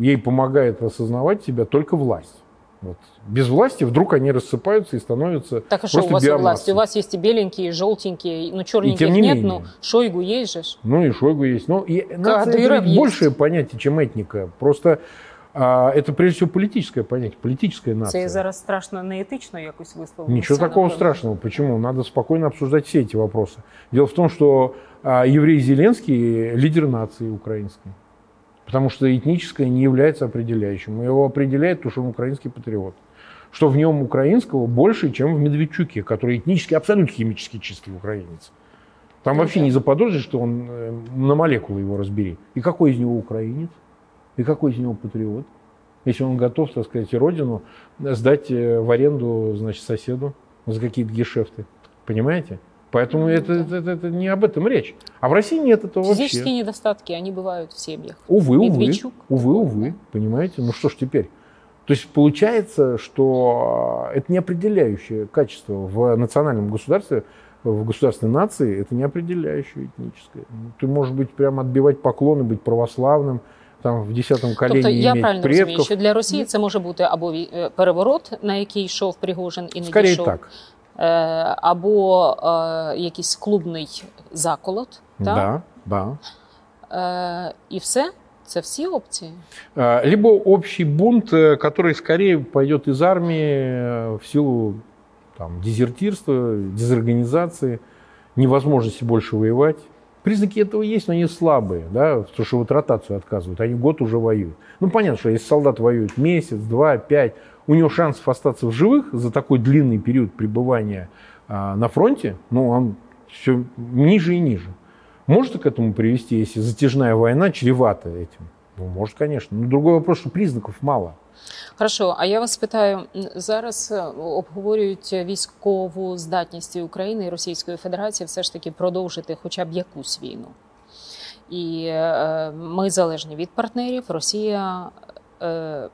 ей помогает осознавать себя только власть. Вот. Без власти вдруг они рассыпаются и становятся Так а что у просто вас биомассой. У вас есть и беленькие, и желтенькие, ну черненьких тем не нет, менее. ну Шойгу есть же. Ну и Шойгу есть. Ну, и нация это Кадыров есть. большее понятие, чем этника. Просто а, это прежде всего политическое понятие, политическая нация. Це зараз страшно неетично якось висловилося. Ничего такого напевно. страшного. Почему? Надо спокойно обсуждать все эти вопросы. Дело в том, что а, еврей Зеленский лидер нации украинской. Потому что этническое не является определяющим. Его определяет то, что он украинский патриот. Что в нем украинского больше, чем в Медведчуке, который этнически абсолютно химически чистый украинец. Там Ну вообще не заподозришь, что он э, на молекулы его разбери. И какой из него украинец? И какой из него патриот? Если он готов, так сказать, родину сдать э, в аренду, значит, соседу за какие-то гешефты. Понимаете? Поэтому это, это, это- это не об этом речь. А в России нет этого Физические вообще. недостатки, они бывают в семьях. Увы, увы, Медведчук. увы, увы, понимаете? Ну что ж теперь? То есть получается, что это не определяющее качество в национальном государстве, в государственной нации, это не определяющее этническое. Ну, Ты можешь быть прям отбивать поклоны, быть православным, там в десятом колене Тобто я иметь правильно розумію, предков. що для Росії це може бути або ві- е, переворот, на який йшов Пригожин і не Скорее дійшов, так. е, або е, якийсь клубний заколот, так? Да, да. Е, і все. Це всі опції. А, Либо общий бунт, э, который скорее пойдет из армии э, в силу там, дезертирства, дезорганизации, невозможности больше воевать. Признаки этого есть, но они слабые, да, потому что вот ротацию отказывают, они год уже воюют. Ну, понятно, что если солдат воюет месяц, два, пять, у него шансов остаться в живых за такой длинный период пребывания а, на фронте, ну, он все ниже и ниже. Может ли к этому привести, если затяжная война чревата этим? Ну, может, конечно. Но другой вопрос, что признаков мало. Хорошо, а я вас питаю м, зараз е, обговорюють військову здатність і України і Російської Федерації все ж таки продовжити хоча б якусь війну. І е, ми залежні від партнерів. Росія е,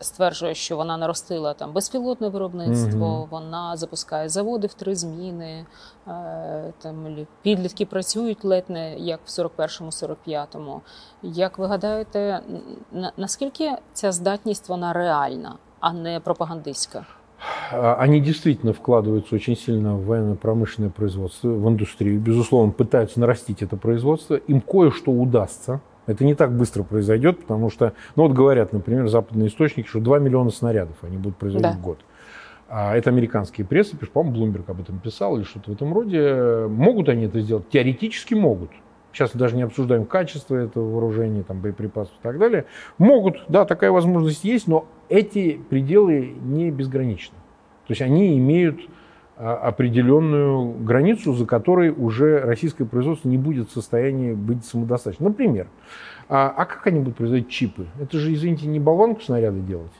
стверджує, що вона наростила там безпілотне виробництво, Мгм. вона запускає заводи в три зміни. Е, там лі- підлітки працюють ледь не як в 41-45-му. Як ви гадаєте, н- на- наскільки ця здатність вона реальна, а не пропагандистська? А, Они действительно вкладываются очень сильно в военно-промышленное производство, в индустрию. Безусловно, пытаются нарастить это производство. Им кое-что удастся. Это не так быстро произойдет, потому что, ну вот говорят, например, западные источники, что 2 миллиона снарядов они будут производить Да. в год. А это американские прессы, пишут, по-моему, Блумберг об этом писал или что-то в этом роде. Могут они это сделать? Теоретически могут. Сейчас даже не обсуждаем качество этого вооружения, там, боеприпасов и так далее. Могут, да, такая возможность есть, но эти пределы не безграничны. То есть они имеют определенную границу, за которой уже российское производство не будет в состоянии быть самодостаточным. Например, а, а как они будут производить чипы? Это же, извините, не болванку снаряды делать.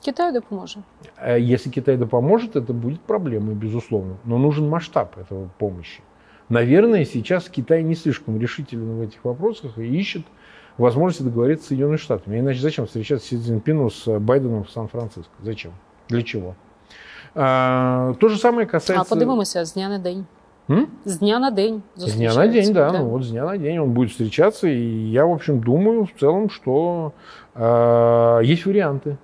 Китай допоможе. А Если Китай да поможет, это будет проблемой, безусловно. Но нужен масштаб этого помощи. Наверное, сейчас Китай не слишком решителен в этих вопросах и ищет возможности договориться с Соединенными Штатами. Иначе зачем встречаться с Си Цзиньпину с Байденом в Сан-Франциско? Зачем? Для чего? А, то же самое касается... А подивимося з дня на день. М? З дня на день. С дня на день, да. зустрічаються, Ну, вот с дня на день он будет встречаться. И я, в общем, думаю в целом, что э, есть варианты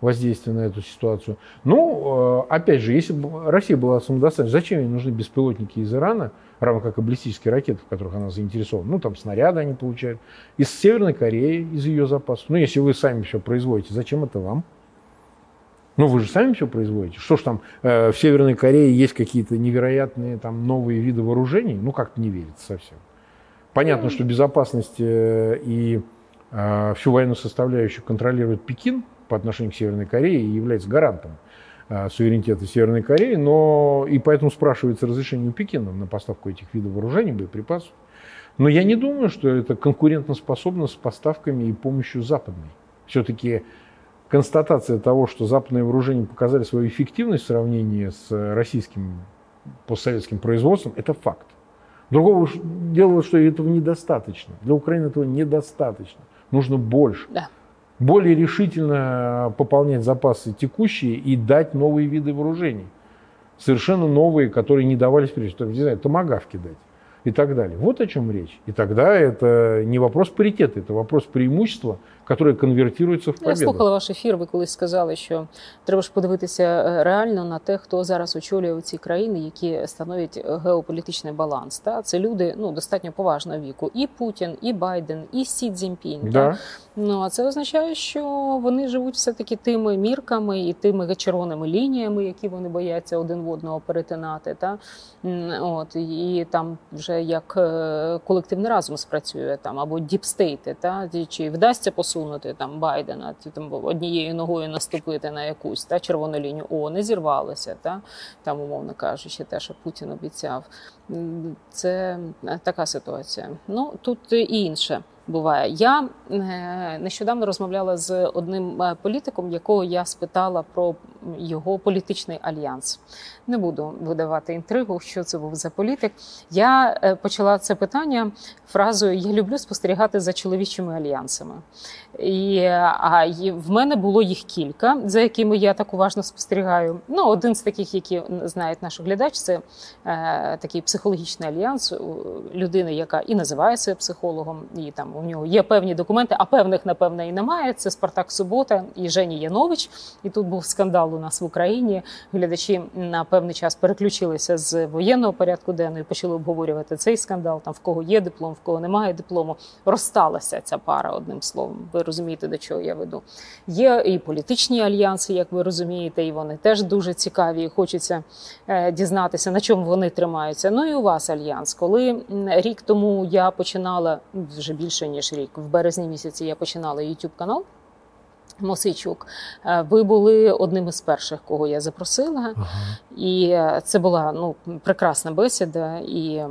воздействия на эту ситуацию. Ну, э, опять же, если бы Россия была самодостаточной, зачем ей нужны беспилотники из Ирана, равно как и баллистические ракеты, в которых она заинтересована? Ну, там снаряды они получают. Из Северной Кореи, из ее запасов. Ну, если вы сами все производите, зачем это вам? Ну, вы же сами все производите. Что ж там, э, в Северной Корее есть какие-то невероятные там новые виды вооружений? Ну, как-то не верится совсем. Понятно, что безопасность э, и э, всю военную составляющую контролирует Пекин по отношению к Северной Корее и является гарантом э, суверенитета Северной Кореи, но и поэтому спрашивается разрешение у Пекина на поставку этих видов вооружений, боеприпасов. Но я не думаю, что это конкурентоспособно с поставками и помощью западной. Все-таки констатация того, что западные вооружения показали свою эффективность в сравнении с российским постсоветским производством, это факт. Другого дела, что этого недостаточно. Для Украины этого недостаточно. Нужно больше. Да. Более решительно пополнять запасы текущие и дать новые виды вооружений. Совершенно новые, которые не давались прежде. Там, Не знаю, томагавки дать и так далее. Вот о чем речь. И тогда это не вопрос паритета, это вопрос преимущества, которое конвертируется в Я слухала ваш ефір. Ви колись сказали, що треба ж подивитися е, реально на те, хто зараз очолює ці країни, які становлять геополітичний баланс. Та це люди ну достатньо поважного віку. І Путін, і Байден, і Сі Цзіньпінь. та. Да. Ну а це означає, що вони живуть все таки тими мірками і тими червоними лініями, які вони бояться один в одного перетинати. Та от і там вже як е, колективний разум спрацює там або діпстейти, та чи вдасться посунути там Байдена, там однією ногою наступити на якусь та червону лінію. О, не зірвалося, та там умовно кажучи, те, що Путін обіцяв. Це е, така ситуація. Ну тут і інше. буває. Я е, нещодавно розмовляла з одним е, політиком, якого я спитала про його політичний альянс. Не буду видавати інтригу, що це був за політик. Я е, почала це питання фразою Я люблю спостерігати за чоловічими альянсами. І, а в мене було їх кілька, за якими я так уважно спостерігаю. Ну, один з таких, які знають наш глядач, це е, такий психологічний альянс людини, яка і називає себе психологом, і там у нього є певні документи, а певних, напевне, і немає. Це Спартак Субота і Жені Янович. І тут був скандал у нас в Україні. Глядачі на певний час переключилися з воєнного порядку денного і почали обговорювати цей скандал. Там в кого є диплом, в кого немає диплому. Розсталася ця пара одним словом. Ви розумієте, до чого я веду. Є і політичні альянси, як ви розумієте, і вони теж дуже цікаві. і Хочеться е, дізнатися, на чому вони тримаються. Ну і у вас альянс. Коли рік тому я починала вже більше ніж рік, в березні місяці я починала YouTube канал. Мосичук, Е, ви були одним із перших, кого я запросила, Ага. і це була ну прекрасна бесіда. І,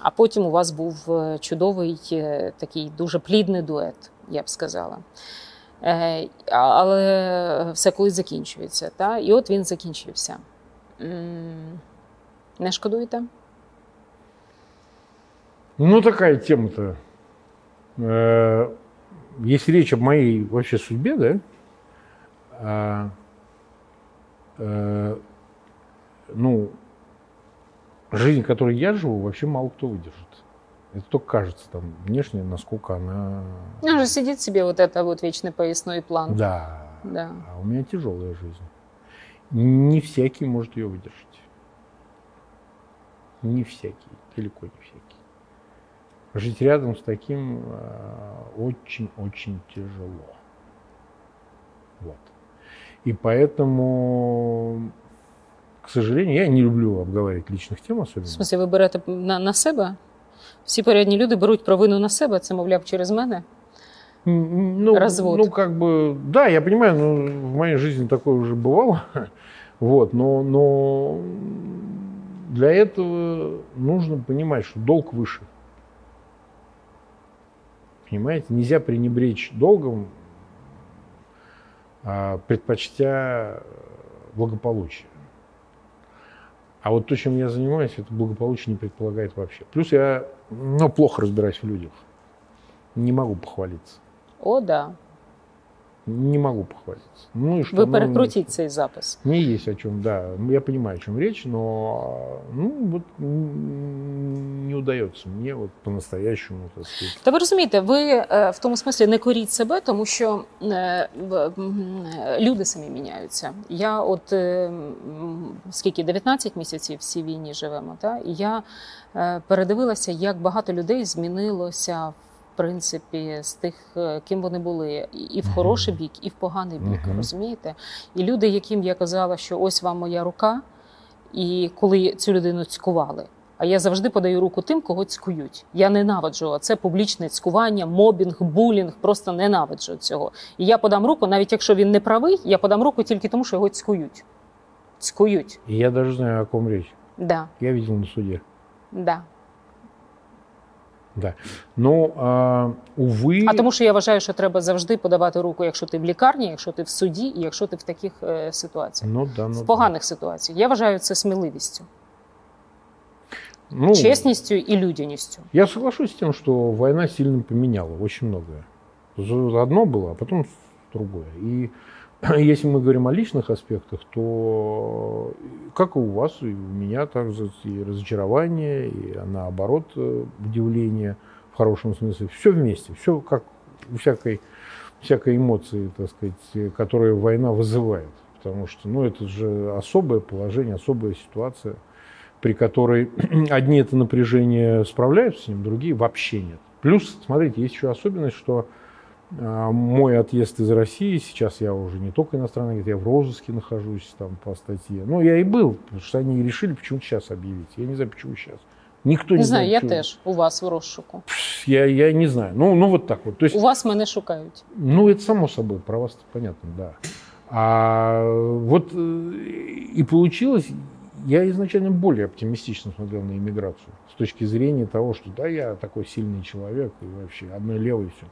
а потім у вас був е, чудовий е, такий дуже плідний дует, я б сказала. Але все колись закінчується. Та? І от він закінчився. Не шкодуєте? Ну, такая тема-то. Если речь об моей вообще судьбе, да, а, э, ну, жизнь, которой я живу, вообще мало кто выдержит. Это только кажется там внешне, насколько она... Ну, же сидит себе вот это вот вечный поясной план. Да. Да. А у меня тяжелая жизнь. Не всякий может ее выдержать. Не всякий, далеко не всякий. Жить рядом с таким э, очень-очень тяжело. Вот. И поэтому, к сожалению, я не люблю обговаривать личных тем В особенно. смысле, ви берете на, на себе? Всі порядні люди беруть провину на себе, це, мовляв, через мене. М, Ну, Развод. Ну, как бы, да, я понимаю, но в моей жизни такое уже бывало. Вот, но, но для этого нужно понимать, что долг выше. Понимаете, нельзя пренебречь долгом, а, предпочтя благополучие. А вот то, чем я занимаюсь, это благополучие не предполагает вообще. Плюс я ну, плохо разбираюсь в людях. Не могу похвалиться. О, да. Не могу похвалиться. Ну и что? Ви ну, перекрутіть цей запис. Мне есть о чем, да. Я понимаю, о чем речь, но ну, вот не удается мне вот по-настоящему, так сказать. Та ви розумієте, ви е, в тому смислі не коріть себе, тому що е, е, люди самі міняються. Я от скільки 19 місяців в цій війні живемо, та і я передивилася, як багато людей змінилося. В принципі, з тих, е, ким вони були, і- і в хороший бік, і в поганий бік, Мгм. розумієте? І люди, яким я казала, що ось вам моя рука, і коли цю людину цькували, а я завжди подаю руку тим, кого цькують. Я ненавиджу це публічне цькування, мобінг, булінг. Просто ненавиджу цього. І я подам руку, навіть якщо він не правий, я подам руку тільки тому, що його цькують. Цькують. И я даже знаю, о ком речь. Да, Я видел на суде. да. Да. Но, а, увы... А тому, що я вважаю, що треба завжди подавати руку, якщо ти в лікарні, якщо ти в суді, і якщо ти в таких е, ситуаціях. Ну, да, ну, В да. поганих ситуаціях. Я вважаю це сміливістю, Ну, чесністю і людяністю. Я соглашусь с тем, что война сильно поменяла очень многое. Одно было, а потом другое. И если мы говорим о личных аспектах, то как и у вас, и у меня также и разочарование, и наоборот э, удивление в хорошем смысле. Все вместе, все как у всякой, всякой эмоции, так сказать, которые война вызывает. Потому что ну, это же особое положение, особая ситуация при которой одни это напряжение справляются с ним, другие вообще нет. Плюс, смотрите, есть еще особенность, что мой отъезд из России, сейчас я уже не только иностранный, я в розыске нахожусь там по статье. Ну, я и был, потому что они решили почему-то сейчас объявить. Я не знаю, почему сейчас. Никто не, Не знаю, я почему. теж у вас в розшуку. Я, я не знаю. Ну, ну, вот так вот. То есть, У вас мене шукають. ну, это само собой, про вас понятно, да. А вот э, и получилось, я изначально более оптимистично смотрел на иммиграцию. С точки зрения того, что да, я такой сильный человек, и вообще одной левой все.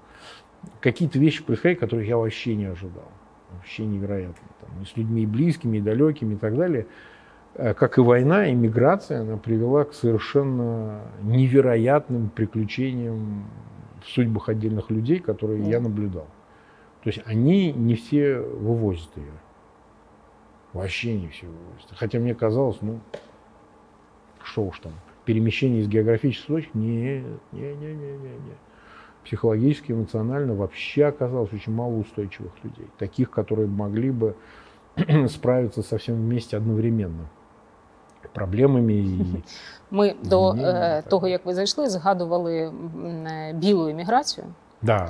Какие-то вещи происходят, которых я вообще не ожидал. Вообще невероятно. Там, и с людьми и близкими, и далекими, и так далее. Э, как и война, иммиграция, она привела к совершенно невероятным приключениям в судьбах отдельных людей, которые я наблюдал. То есть они не все вывозят ее. Вообще не все вывозят. Хотя мне казалось, ну, что уж там, перемещение из географической точки, нет, не, не, не, не, не Психологически, эмоционально вообще оказалось очень мало устойчивых людей. Таких, которые могли бы справиться со всем вместе одновременно. Проблемами і Ми до Ні, е, так. того, як ви зайшли, згадували м, е, білу еміграцію. Да,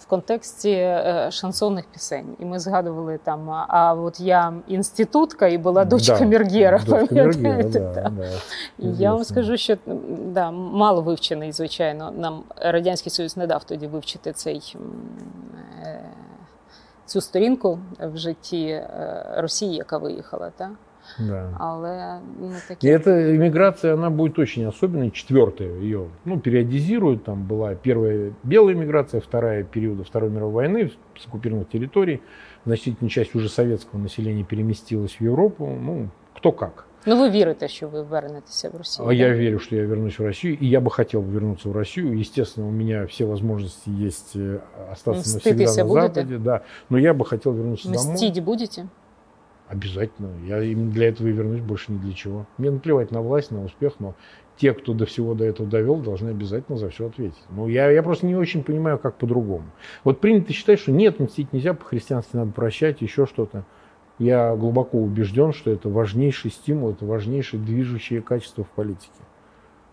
в контексті е, шансонних пісень. І ми згадували там, а- от я інститутка і була дочка да, Міргєра. пам'ятаєте? Да, да. І я вам скажу, що да, мало вивчений, звичайно. Нам Радянський Союз не дав тоді вивчити цей. е, Цю сторінку в житті е, Росії, яка виїхала, так? Да. але ну, И такі эта иммиграция, она будет очень особенной. Четвертая ее, ну, периодизируют. Там была первая белая иммиграция, вторая периода Второй мировой войны с оккупированных территорий. Значительная часть уже советского населения переместилась в Европу. Ну, кто как. ну ви вірите, що ви вернетеся в Росію? А так? я верю, что я вернусь в Россию, и я бы хотел вернуться в Россию. Естественно, у меня все возможности есть э, остаться навсегда Мститеся на будете? Западе. Да. Но я бы хотел вернуться домой. Мстіть будете? Обязательно. Я именно для этого и вернусь, больше ни для чего. Мне наплевать на власть, на успех, но те, кто до всего до этого довел, должны обязательно за все ответить. Ну, я, я просто не очень понимаю, как по-другому. Вот принято считать, что нет, мстить нельзя, по-христиански надо прощать, еще что-то. Я глубоко убежден, что это важнейший стимул, это важнейшее движущее качество в политике.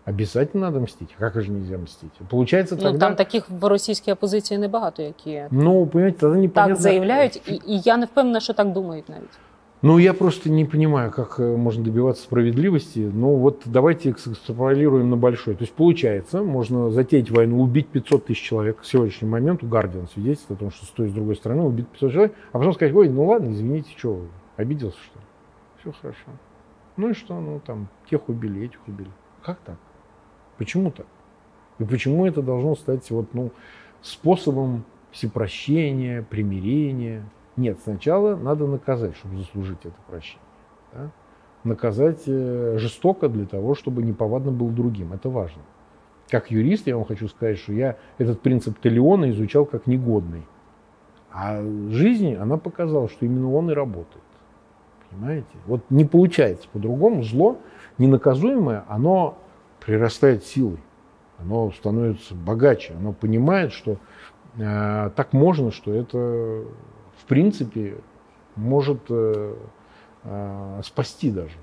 Обязательно надо мстить. А Как же нельзя мстить? Получается Ну тогда... там таких в російській опозиції небагато, які Ну, понимаете, тогда непонятно... так заявляють, і, і я не впевнена, що так думають навіть. Ну, я просто не понимаю, как э, можно добиваться справедливости. Ну, вот давайте экстраполируем на большой. То есть, получается, можно затеять войну, убить 500 тысяч человек. К сегодняшнему моменту Гардиан свидетельствует о том, что с той и с другой стороны убит 500 человек, а потом сказать, ой, ну ладно, извините, что, обиделся, что ли? Все хорошо. Ну и что, ну там, тех убили, этих убили. Как так? Почему так? И почему это должно стать вот, ну, способом всепрощения, примирения? Нет, сначала надо наказать, чтобы заслужить это прощение. да? Наказать э, жестоко для того, чтобы неповадно был другим. Это важно. Как юрист я вам хочу сказать, что я этот принцип Талиона изучал как негодный. А жизнь, она показала, что именно он и работает. Понимаете? Вот не получается по-другому. Зло ненаказуемое, оно прирастает силой. Оно становится богаче. Оно понимает, что э, так можно, что это принципе может э, э, спасти даже.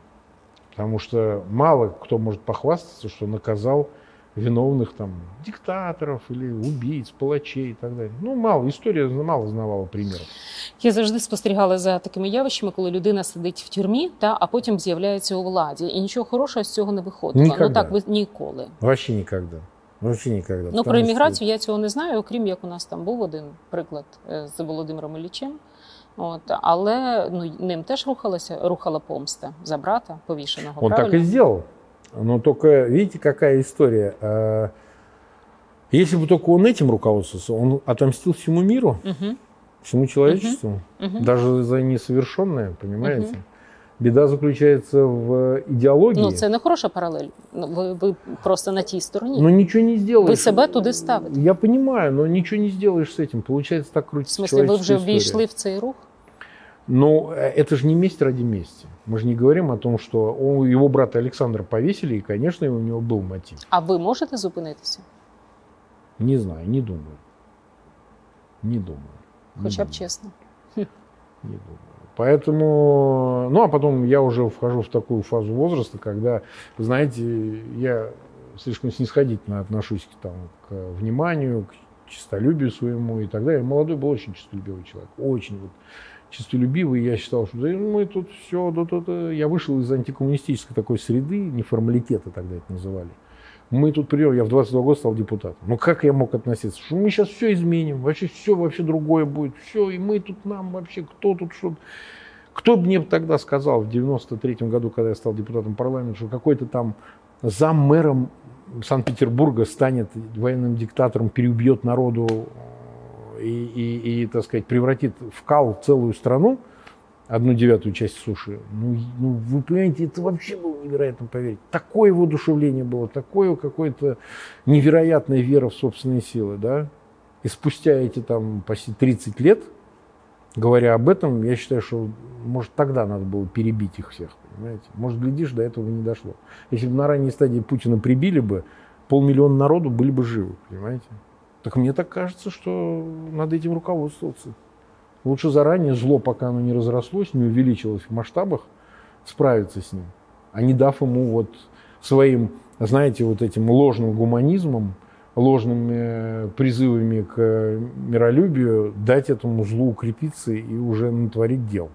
Потому что мало кто может похвастаться, что наказал виновных там диктаторов или убийц, палачей и так далее. Ну, мало, история мало знавала примеров. Я завжди спостерігала за такими явищами, коли людина сидить в тюрмі, та а потім з'являється у владі, і нічого хорошого з цього не виходило. Ніколи. Ну так ви ніколи. Вообще никогда. Вообще никогда. Ну Потому про что- імміграцію я цього не знаю, окрім як у нас там був один приклад е, з Володимиром Іллічем. От, але ну, ним теж рухалася, рухала помста за брата повішеного. Он так правильно? и сделал. Но только, видите, какая история. Э, Если бы только он этим руководствовался, он отомстил всему миру, Угу, всему человечеству, угу. даже за несовершенное, понимаете? Беда заключается в идеологии. Ну це не хороша паралель. Ну, ви, ви просто на тій стороні. Но ничего не сделаешь. Ви себе туди ставите. Я понимаю, но ничего не сделаешь с этим. Получается, так В крутится смислі, ви вже человеческая история. ввійшли в цей рух? Но э, это же не месть ради мести. Мы же не говорим о том, что у его брата Александра повесили, и, конечно, у него был мотив. А ви можете зупинитися? Не знаю, не думаю. Не думаю. Не Хоча б думаю, чесно. Не думаю. Поэтому, ну а потом я уже вхожу в такую фазу возраста, когда, знаете, я слишком снисходительно отношусь к, там, к вниманию, к честолюбию своему и так далее. Молодой был очень честолюбивый человек, очень вот честолюбивый. Я считал, что да, мы тут все, да, да, да. я вышел из антикоммунистической такой среды, неформалитета тогда это называли. Мы тут придем, я в 22 года стал депутатом. Ну как я мог относиться? Что мы сейчас все изменим, вообще все вообще другое будет, все, и мы тут нам вообще, кто тут что Кто бы мне тогда сказал в 93 году, когда я стал депутатом парламента, что какой-то там зам мэром Санкт-Петербурга станет военным диктатором, переубьет народу и, и, и, так сказать, превратит в кал целую страну, одну девятую часть суши. Ну, ну, вы понимаете, это вообще было невероятно поверить. Такое воодушевление было, такое какое-то невероятная вера в собственные силы, да. И спустя эти там почти 30 лет, говоря об этом, я считаю, что, может, тогда надо было перебить их всех, понимаете. Может, глядишь, до этого не дошло. Если бы на ранней стадии Путина прибили бы, полмиллиона народу были бы живы, понимаете. Так мне так кажется, что надо этим руководствоваться. Лучше заранее зло, пока оно не разрослось, не увеличилось в масштабах, справиться с ним, а не дав ему вот своим, знаете, вот этим ложным гуманизмом, ложными э, призывами к миролюбию дать этому злу укрепиться и уже натворить дел.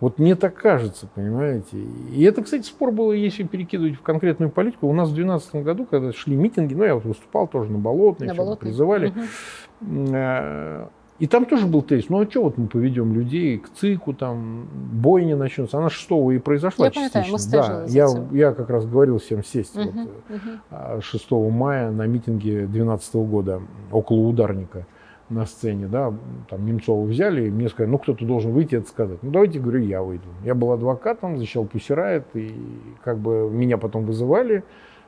Вот мне так кажется, понимаете. И это, кстати, спор был, если перекидывать в конкретную политику. У нас в 2012 году, когда шли митинги, ну, я вот выступал тоже на Болотной, На Болотной. призывали. Мгм. Э, И там тоже был тезис, ну а что вот мы поведем людей к ЦИКу, там бойня начнется. Она 6 и произошла Я частично. стежили да, я, я как раз говорил всем сесть вот, Мгм, э, мгм. а, 6 мая на митинге 2012 года около ударника на сцене, да, там Немцова взяли, и мне сказали, ну кто-то должен выйти и это сказать. Ну давайте, говорю, я выйду. Я был адвокатом, защищал Пусирает, и как бы меня потом вызывали.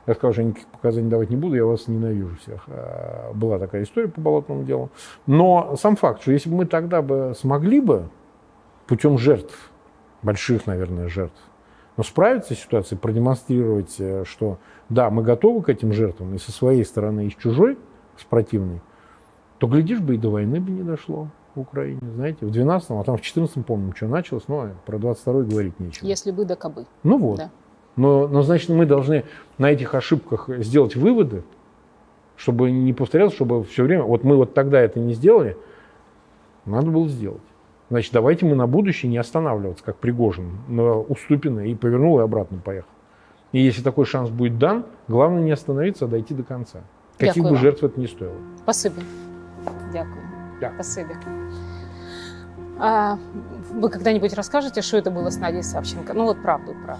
Я сказал, что я никаких показаний давать не буду, я вас ненавижу всех. А, Была такая история по болотному делу. Но сам факт, что если бы мы тогда бы смогли бы путем жертв, больших, наверное, жертв, но справиться с ситуацией, продемонстрировать, э, что да, мы готовы к этим жертвам и со своей стороны, и с чужой, с противной, то, глядишь бы, и до войны бы не дошло в Украине, знаете, в 12-м, а там в 14-м, помним, что началось, но про 22-й говорить нечего. Если бы да кабы. Ну вот. Да. Но, но, значит, мы должны на этих ошибках сделать выводы, чтобы не повторялось, чтобы все время... Вот мы вот тогда это не сделали, надо было сделать. Значит, давайте мы на будущее не останавливаться, как Пригожин, на Уступино, и повернул, и обратно поехал. И если такой шанс будет дан, главное не остановиться, а дойти до конца. Каких Дякую бы вам. жертв это не стоило. Спасибі. Дякую. Да. Спасибо. А вы когда-нибудь расскажете, что это было с Надей Савченко? Ну вот правду про